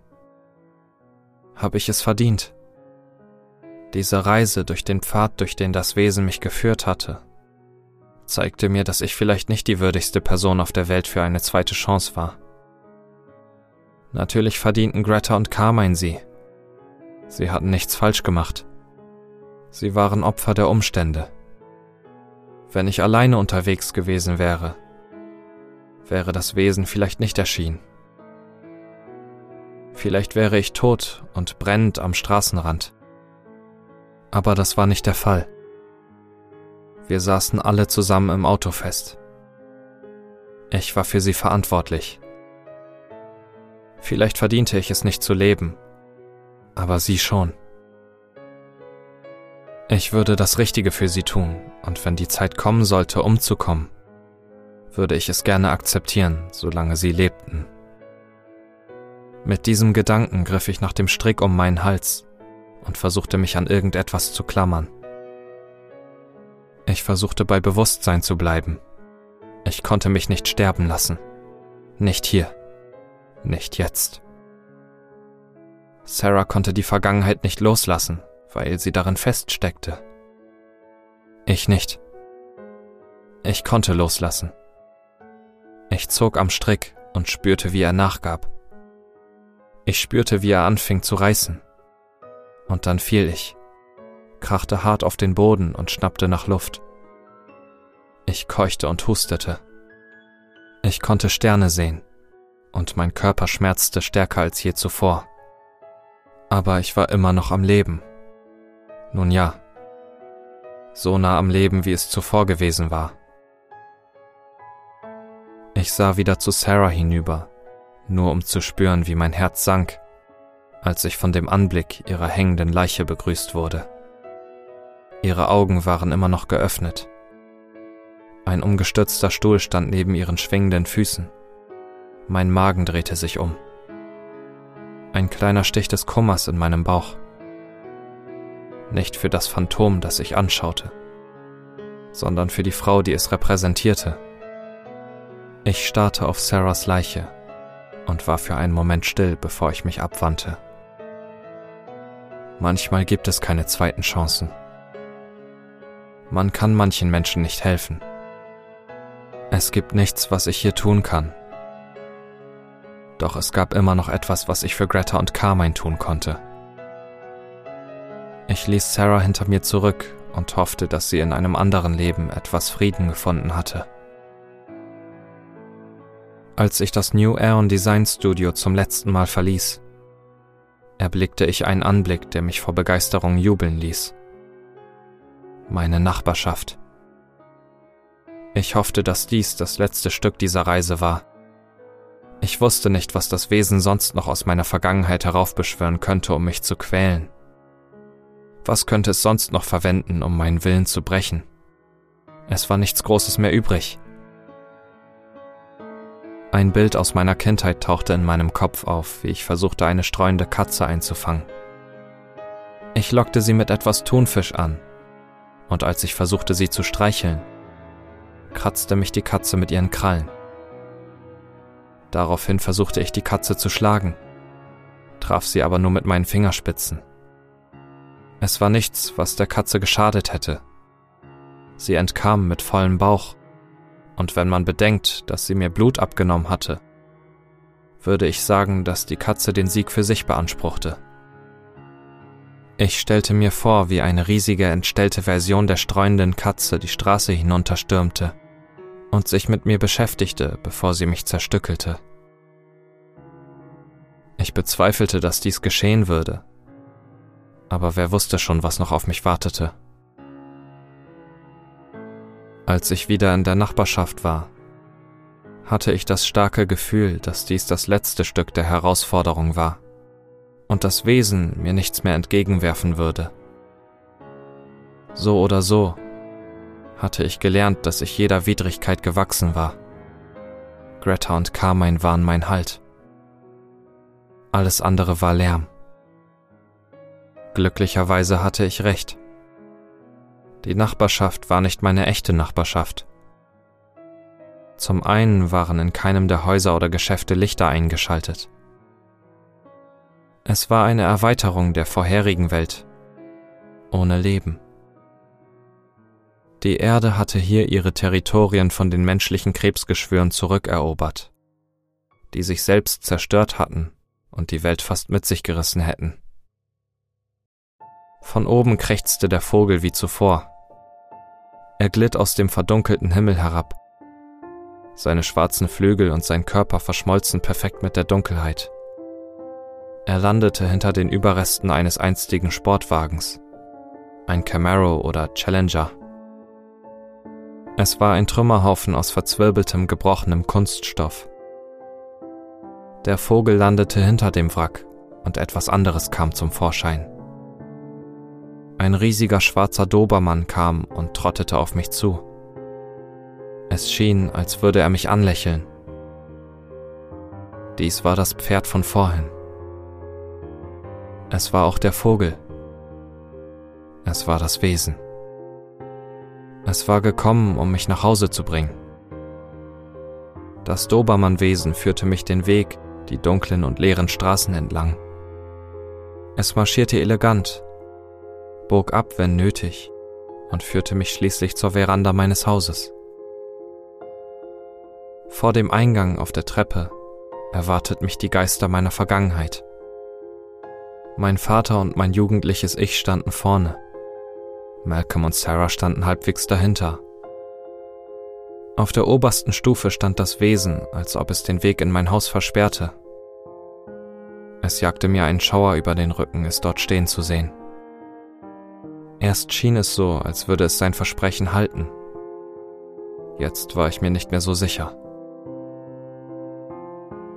Habe ich es verdient? Diese Reise durch den Pfad, durch den das Wesen mich geführt hatte, zeigte mir, dass ich vielleicht nicht die würdigste Person auf der Welt für eine zweite Chance war. Natürlich verdienten Greta und Carmine sie. Sie hatten nichts falsch gemacht. Sie waren Opfer der Umstände. Wenn ich alleine unterwegs gewesen wäre, wäre das Wesen vielleicht nicht erschienen. Vielleicht wäre ich tot und brennend am Straßenrand. Aber das war nicht der Fall. Wir saßen alle zusammen im Auto fest. Ich war für sie verantwortlich. Vielleicht verdiente ich es nicht zu leben, aber sie schon. Ich würde das Richtige für sie tun, und wenn die Zeit kommen sollte, umzukommen, würde ich es gerne akzeptieren, solange sie lebten. Mit diesem Gedanken griff ich nach dem Strick um meinen Hals und versuchte mich an irgendetwas zu klammern. Ich versuchte bei Bewusstsein zu bleiben. Ich konnte mich nicht sterben lassen. Nicht hier. Nicht jetzt. Sarah konnte die Vergangenheit nicht loslassen, weil sie darin feststeckte. Ich nicht. Ich konnte loslassen. Ich zog am Strick und spürte, wie er nachgab. Ich spürte, wie er anfing zu reißen. Und dann fiel ich, krachte hart auf den Boden und schnappte nach Luft. Ich keuchte und hustete. Ich konnte Sterne sehen, und mein Körper schmerzte stärker als je zuvor. Aber ich war immer noch am Leben. Nun ja, so nah am Leben, wie es zuvor gewesen war. Ich sah wieder zu Sarah hinüber, nur um zu spüren, wie mein Herz sank, als ich von dem Anblick ihrer hängenden Leiche begrüßt wurde. Ihre Augen waren immer noch geöffnet. Ein umgestürzter Stuhl stand neben ihren schwingenden Füßen. Mein Magen drehte sich um. Ein kleiner Stich des Kummers in meinem Bauch nicht für das Phantom, das ich anschaute, sondern für die Frau, die es repräsentierte. Ich starrte auf Sarahs Leiche und war für einen Moment still, bevor ich mich abwandte. Manchmal gibt es keine zweiten Chancen. Man kann manchen Menschen nicht helfen. Es gibt nichts, was ich hier tun kann. Doch es gab immer noch etwas, was ich für Greta und Carmine tun konnte. Ich ließ Sarah hinter mir zurück und hoffte, dass sie in einem anderen Leben etwas Frieden gefunden hatte. Als ich das New Aeon Design Studio zum letzten Mal verließ, erblickte ich einen Anblick, der mich vor Begeisterung jubeln ließ. Meine Nachbarschaft. Ich hoffte, dass dies das letzte Stück dieser Reise war. Ich wusste nicht, was das Wesen sonst noch aus meiner Vergangenheit heraufbeschwören könnte, um mich zu quälen. Was könnte es sonst noch verwenden, um meinen Willen zu brechen? Es war nichts Großes mehr übrig. Ein Bild aus meiner Kindheit tauchte in meinem Kopf auf, wie ich versuchte, eine streuende Katze einzufangen. Ich lockte sie mit etwas Thunfisch an, und als ich versuchte, sie zu streicheln, kratzte mich die Katze mit ihren Krallen. Daraufhin versuchte ich die Katze zu schlagen, traf sie aber nur mit meinen Fingerspitzen. Es war nichts, was der Katze geschadet hätte. Sie entkam mit vollem Bauch, und wenn man bedenkt, dass sie mir Blut abgenommen hatte, würde ich sagen, dass die Katze den Sieg für sich beanspruchte. Ich stellte mir vor, wie eine riesige, entstellte Version der streuenden Katze die Straße hinunterstürmte und sich mit mir beschäftigte, bevor sie mich zerstückelte. Ich bezweifelte, dass dies geschehen würde, aber wer wusste schon, was noch auf mich wartete. Als ich wieder in der Nachbarschaft war, hatte ich das starke Gefühl, dass dies das letzte Stück der Herausforderung war und das Wesen mir nichts mehr entgegenwerfen würde. So oder so hatte ich gelernt, dass ich jeder Widrigkeit gewachsen war. Greta und Carmine waren mein Halt. Alles andere war Lärm. Glücklicherweise hatte ich recht. Die Nachbarschaft war nicht meine echte Nachbarschaft. Zum einen waren in keinem der Häuser oder Geschäfte Lichter eingeschaltet. Es war eine Erweiterung der vorherigen Welt, ohne Leben. Die Erde hatte hier ihre Territorien von den menschlichen Krebsgeschwüren zurückerobert, die sich selbst zerstört hatten und die Welt fast mit sich gerissen hätten. Von oben krächzte der Vogel wie zuvor. Er glitt aus dem verdunkelten Himmel herab. Seine schwarzen Flügel und sein Körper verschmolzen perfekt mit der Dunkelheit. Er landete hinter den Überresten eines einstigen Sportwagens, ein Camaro oder Challenger. Es war ein Trümmerhaufen aus verzwirbeltem, gebrochenem Kunststoff. Der Vogel landete hinter dem Wrack und etwas anderes kam zum Vorschein. Ein riesiger schwarzer Dobermann kam und trottete auf mich zu. Es schien, als würde er mich anlächeln. Dies war das Pferd von vorhin. Es war auch der Vogel. Es war das Wesen. Es war gekommen, um mich nach Hause zu bringen. Das Dobermannwesen führte mich den Weg, die dunklen und leeren Straßen entlang. Es marschierte elegant, bog ab, wenn nötig, und führte mich schließlich zur Veranda meines Hauses. Vor dem Eingang auf der Treppe erwartet mich die Geister meiner Vergangenheit. Mein Vater und mein jugendliches Ich standen vorne. Malcolm und Sarah standen halbwegs dahinter. Auf der obersten Stufe stand das Wesen, als ob es den Weg in mein Haus versperrte. Es jagte mir einen Schauer über den Rücken, es dort stehen zu sehen. Erst schien es so, als würde es sein Versprechen halten. Jetzt war ich mir nicht mehr so sicher.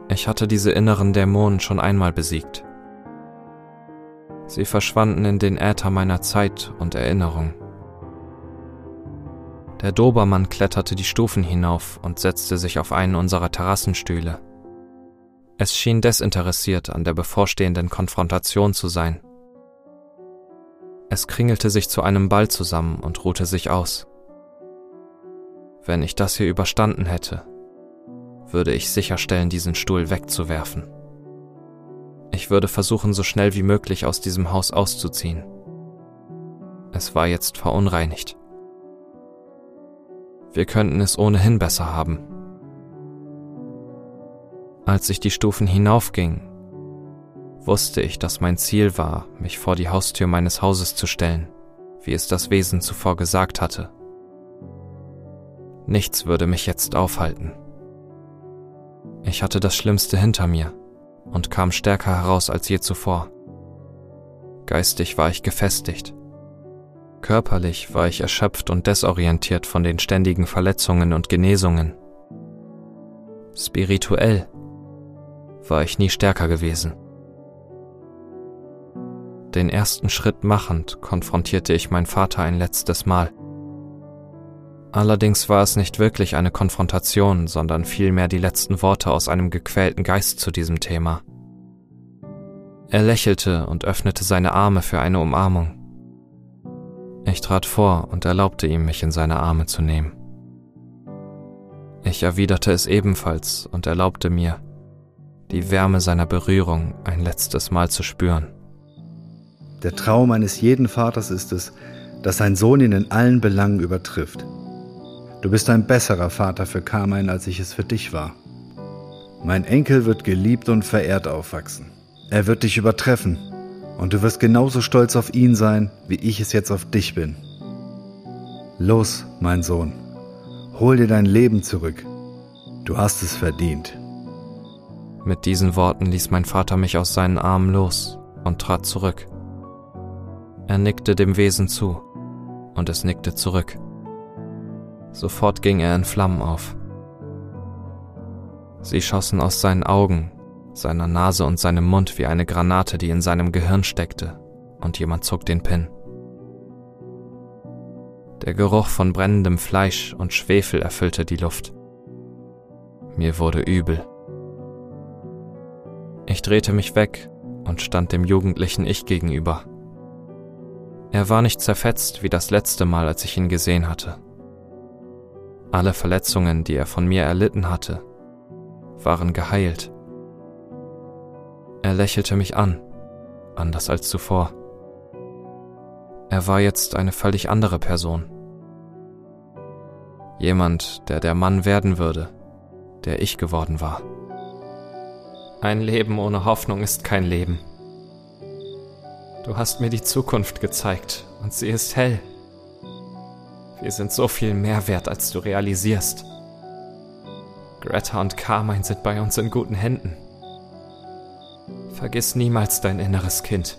Ich hatte diese inneren Dämonen schon einmal besiegt. Sie verschwanden in den Äther meiner Zeit und Erinnerung. Der Dobermann kletterte die Stufen hinauf und setzte sich auf einen unserer Terrassenstühle. Es schien desinteressiert an der bevorstehenden Konfrontation zu sein. Es kringelte sich zu einem Ball zusammen und ruhte sich aus. Wenn ich das hier überstanden hätte, würde ich sicherstellen, diesen Stuhl wegzuwerfen. Ich würde versuchen, so schnell wie möglich aus diesem Haus auszuziehen. Es war jetzt verunreinigt. Wir könnten es ohnehin besser haben. Als ich die Stufen hinaufging, wusste ich, dass mein Ziel war, mich vor die Haustür meines Hauses zu stellen, wie es das Wesen zuvor gesagt hatte. Nichts würde mich jetzt aufhalten. Ich hatte das Schlimmste hinter mir und kam stärker heraus als je zuvor. Geistig war ich gefestigt. Körperlich war ich erschöpft und desorientiert von den ständigen Verletzungen und Genesungen. Spirituell war ich nie stärker gewesen. Den ersten Schritt machend konfrontierte ich meinen Vater ein letztes Mal. Allerdings war es nicht wirklich eine Konfrontation, sondern vielmehr die letzten Worte aus einem gequälten Geist zu diesem Thema. Er lächelte und öffnete seine Arme für eine Umarmung. Ich trat vor und erlaubte ihm, mich in seine Arme zu nehmen. Ich erwiderte es ebenfalls und erlaubte mir, die Wärme seiner Berührung ein letztes Mal zu spüren. Der Traum eines jeden Vaters ist es, dass sein Sohn ihn in allen Belangen übertrifft. Du bist ein besserer Vater für Carmine, als ich es für dich war. Mein Enkel wird geliebt und verehrt aufwachsen. Er wird dich übertreffen und du wirst genauso stolz auf ihn sein, wie ich es jetzt auf dich bin. Los, mein Sohn, hol dir dein Leben zurück. Du hast es verdient. Mit diesen Worten ließ mein Vater mich aus seinen Armen los und trat zurück. Er nickte dem Wesen zu und es nickte zurück. Sofort ging er in Flammen auf. Sie schossen aus seinen Augen, seiner Nase und seinem Mund wie eine Granate, die in seinem Gehirn steckte, und jemand zog den Pin. Der Geruch von brennendem Fleisch und Schwefel erfüllte die Luft. Mir wurde übel. Ich drehte mich weg und stand dem jugendlichen Ich gegenüber. Er war nicht zerfetzt wie das letzte Mal, als ich ihn gesehen hatte. Alle Verletzungen, die er von mir erlitten hatte, waren geheilt. Er lächelte mich an, anders als zuvor. Er war jetzt eine völlig andere Person. Jemand, der der Mann werden würde, der ich geworden war. Ein Leben ohne Hoffnung ist kein Leben. Du hast mir die Zukunft gezeigt und sie ist hell. Wir sind so viel mehr wert, als du realisierst. Greta und Carmine sind bei uns in guten Händen. Vergiss niemals dein inneres Kind.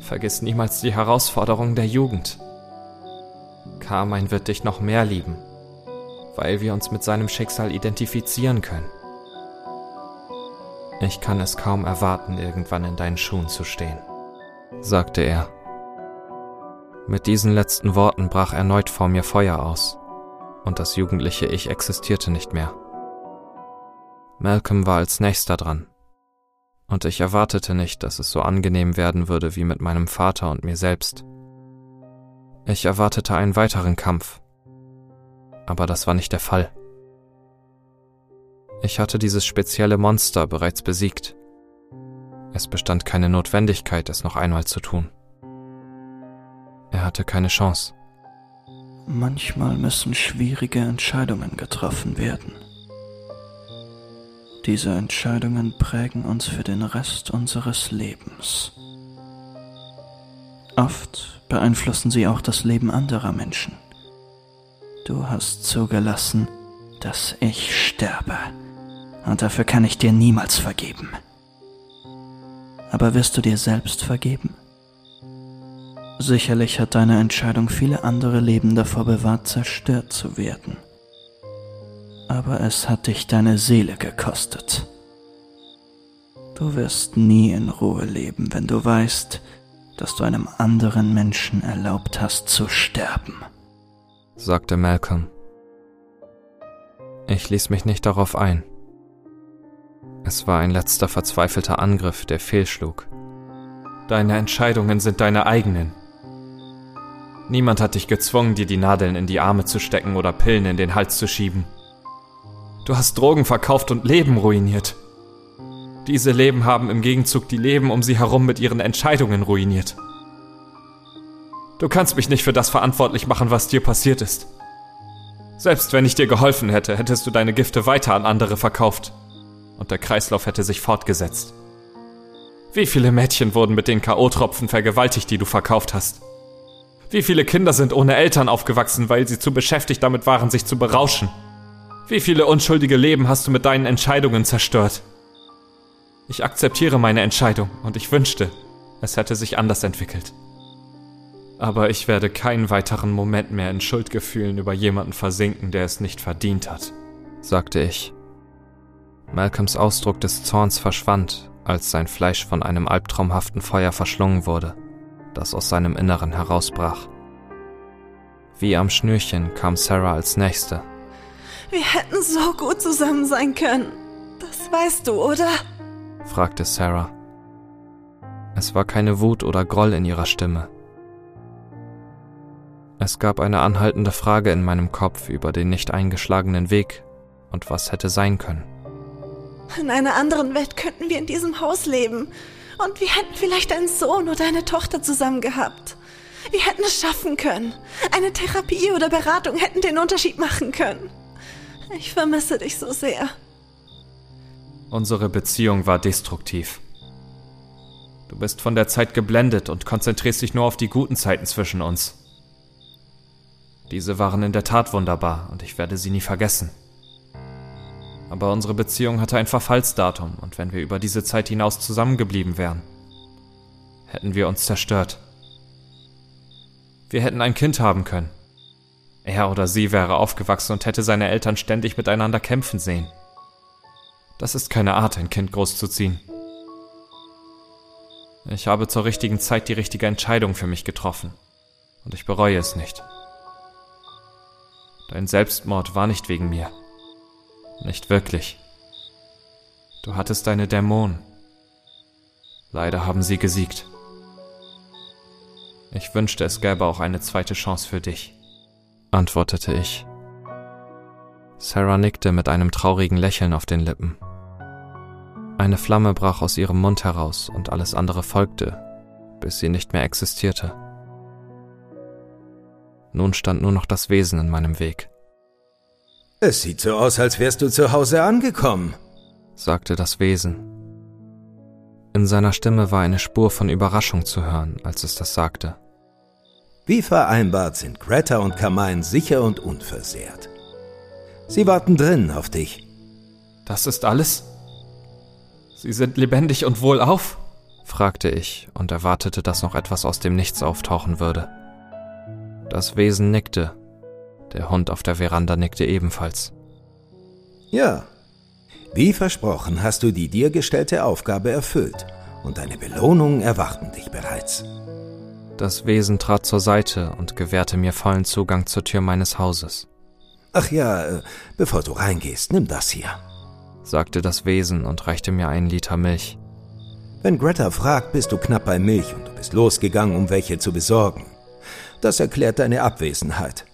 Vergiss niemals die Herausforderungen der Jugend. Carmine wird dich noch mehr lieben, weil wir uns mit seinem Schicksal identifizieren können. Ich kann es kaum erwarten, irgendwann in deinen Schuhen zu stehen, sagte er. Mit diesen letzten Worten brach erneut vor mir Feuer aus, und das jugendliche Ich existierte nicht mehr. Malcolm war als nächster dran, und ich erwartete nicht, dass es so angenehm werden würde wie mit meinem Vater und mir selbst. Ich erwartete einen weiteren Kampf, aber das war nicht der Fall. Ich hatte dieses spezielle Monster bereits besiegt. Es bestand keine Notwendigkeit, es noch einmal zu tun. Er hatte keine Chance. Manchmal müssen schwierige Entscheidungen getroffen werden. Diese Entscheidungen prägen uns für den Rest unseres Lebens. Oft beeinflussen sie auch das Leben anderer Menschen. Du hast zugelassen, dass ich sterbe, und dafür kann ich dir niemals vergeben. Aber wirst du dir selbst vergeben? Sicherlich hat deine Entscheidung viele andere Leben davor bewahrt, zerstört zu werden aber es hat dich deine Seele gekostet. Du wirst nie in Ruhe leben, wenn du weißt, dass du einem anderen Menschen erlaubt hast zu sterben, sagte Malcolm. Ich ließ mich nicht darauf ein. Es war ein letzter verzweifelter Angriff, der fehlschlug. Deine Entscheidungen sind deine eigenen. Niemand hat dich gezwungen, dir die Nadeln in die Arme zu stecken oder Pillen in den Hals zu schieben. Du hast Drogen verkauft und Leben ruiniert. Diese Leben haben im Gegenzug die Leben um sie herum mit ihren Entscheidungen ruiniert. Du kannst mich nicht für das verantwortlich machen, was dir passiert ist. Selbst wenn ich dir geholfen hätte, hättest du deine Gifte weiter an andere verkauft. Und der Kreislauf hätte sich fortgesetzt. Wie viele Mädchen wurden mit den K.O.-Tropfen vergewaltigt, die du verkauft hast? Wie viele Kinder sind ohne Eltern aufgewachsen, weil sie zu beschäftigt damit waren, sich zu berauschen? Wie viele unschuldige Leben hast du mit deinen Entscheidungen zerstört? Ich akzeptiere meine Entscheidung und ich wünschte, es hätte sich anders entwickelt. Aber ich werde keinen weiteren Moment mehr in Schuldgefühlen über jemanden versinken, der es nicht verdient hat, sagte ich. Malcolms Ausdruck des Zorns verschwand, als sein Fleisch von einem albtraumhaften Feuer verschlungen wurde, das aus seinem Inneren herausbrach. Wie am Schnürchen kam Sarah als Nächste wir hätten so gut zusammen sein können. Das weißt du, oder? fragte Sarah. Es war keine Wut oder Groll in ihrer Stimme. Es gab eine anhaltende Frage in meinem Kopf über den nicht eingeschlagenen Weg und was hätte sein können. In einer anderen Welt könnten wir in diesem Haus leben und wir hätten vielleicht einen Sohn oder eine Tochter zusammen gehabt. Wir hätten es schaffen können. Eine Therapie oder Beratung hätten den Unterschied machen können. Ich vermisse dich so sehr. Unsere Beziehung war destruktiv. Du bist von der Zeit geblendet und konzentrierst dich nur auf die guten Zeiten zwischen uns. Diese waren in der Tat wunderbar und ich werde sie nie vergessen. Aber unsere Beziehung hatte ein Verfallsdatum und wenn wir über diese Zeit hinaus zusammengeblieben wären, hätten wir uns zerstört. Wir hätten ein Kind haben können. Er oder sie wäre aufgewachsen und hätte seine Eltern ständig miteinander kämpfen sehen. Das ist keine Art, ein Kind großzuziehen. Ich habe zur richtigen Zeit die richtige Entscheidung für mich getroffen. Und ich bereue es nicht. Dein Selbstmord war nicht wegen mir. Nicht wirklich. Du hattest deine Dämonen. Leider haben sie gesiegt. Ich wünschte, es gäbe auch eine zweite Chance für dich, antwortete ich. Sarah nickte mit einem traurigen Lächeln auf den Lippen. Eine Flamme brach aus ihrem Mund heraus und alles andere folgte, bis sie nicht mehr existierte. Nun stand nur noch das Wesen in meinem Weg. Es sieht so aus, als wärst du zu Hause angekommen, sagte das Wesen. In seiner Stimme war eine Spur von Überraschung zu hören, als es das sagte. Wie vereinbart sind Greta und Carmine sicher und unversehrt. Sie warten drin auf dich. Das ist alles? Sie sind lebendig und wohlauf? fragte ich und erwartete, dass noch etwas aus dem Nichts auftauchen würde. Das Wesen nickte. Der Hund auf der Veranda nickte ebenfalls. Ja. Wie versprochen hast du die dir gestellte Aufgabe erfüllt und deine Belohnungen erwarten dich bereits. Das Wesen trat zur Seite und gewährte mir vollen Zugang zur Tür meines Hauses. Ach ja, äh, bevor du reingehst, nimm das hier, sagte das Wesen und reichte mir einen Liter Milch. Wenn Greta fragt, bist du knapp bei Milch und du bist losgegangen, um welche zu besorgen. Das erklärt deine Abwesenheit.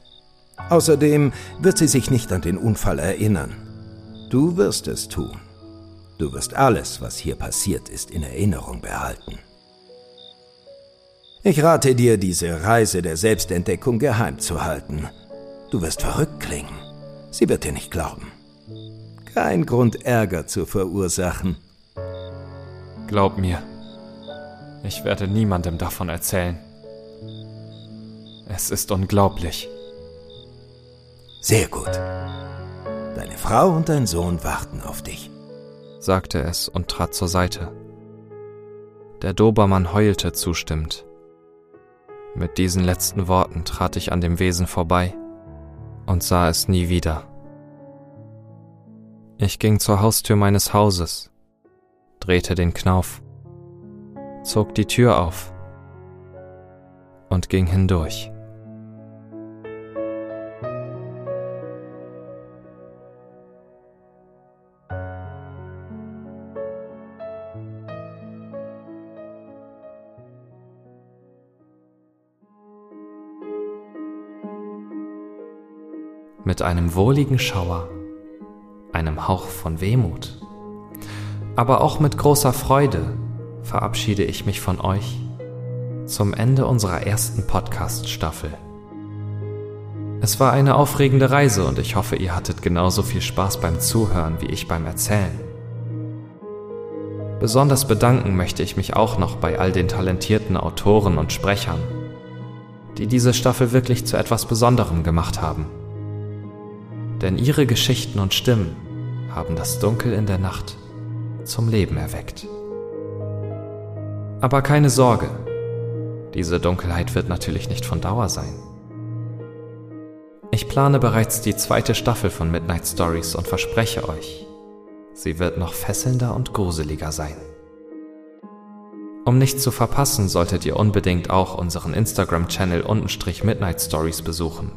Außerdem wird sie sich nicht an den Unfall erinnern. Du wirst es tun. Du wirst alles, was hier passiert ist, in Erinnerung behalten. Ich rate dir, diese Reise der Selbstentdeckung geheim zu halten. Du wirst verrückt klingen. Sie wird dir nicht glauben. Kein Grund, Ärger zu verursachen. Glaub mir, ich werde niemandem davon erzählen. Es ist unglaublich. Sehr gut. Deine Frau und dein Sohn warten auf dich, sagte es und trat zur Seite. Der Dobermann heulte zustimmend. Mit diesen letzten Worten trat ich an dem Wesen vorbei und sah es nie wieder. Ich ging zur Haustür meines Hauses, drehte den Knauf, zog die Tür auf und ging hindurch. Mit einem wohligen Schauer, einem Hauch von Wehmut, aber auch mit großer Freude verabschiede ich mich von euch zum Ende unserer ersten Podcast-Staffel. Es war eine aufregende Reise und ich hoffe, ihr hattet genauso viel Spaß beim Zuhören wie ich beim Erzählen. Besonders bedanken möchte ich mich auch noch bei all den talentierten Autoren und Sprechern, die diese Staffel wirklich zu etwas Besonderem gemacht haben denn ihre Geschichten und Stimmen haben das Dunkel in der Nacht zum Leben erweckt. Aber keine Sorge, diese Dunkelheit wird natürlich nicht von Dauer sein. Ich plane bereits die zweite Staffel von Midnight Stories und verspreche euch, sie wird noch fesselnder und gruseliger sein. Um nichts zu verpassen, solltet ihr unbedingt auch unseren Instagram-Channel Midnight Stories besuchen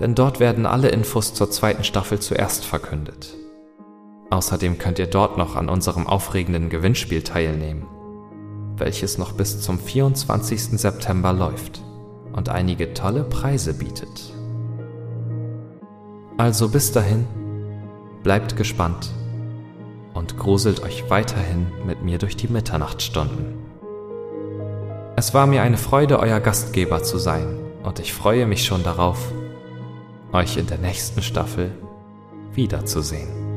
denn dort werden alle Infos zur zweiten Staffel zuerst verkündet. Außerdem könnt ihr dort noch an unserem aufregenden Gewinnspiel teilnehmen, welches noch bis zum 24. September läuft und einige tolle Preise bietet. Also bis dahin, bleibt gespannt und gruselt euch weiterhin mit mir durch die Mitternachtsstunden. Es war mir eine Freude, euer Gastgeber zu sein und ich freue mich schon darauf, euch in der nächsten Staffel wiederzusehen.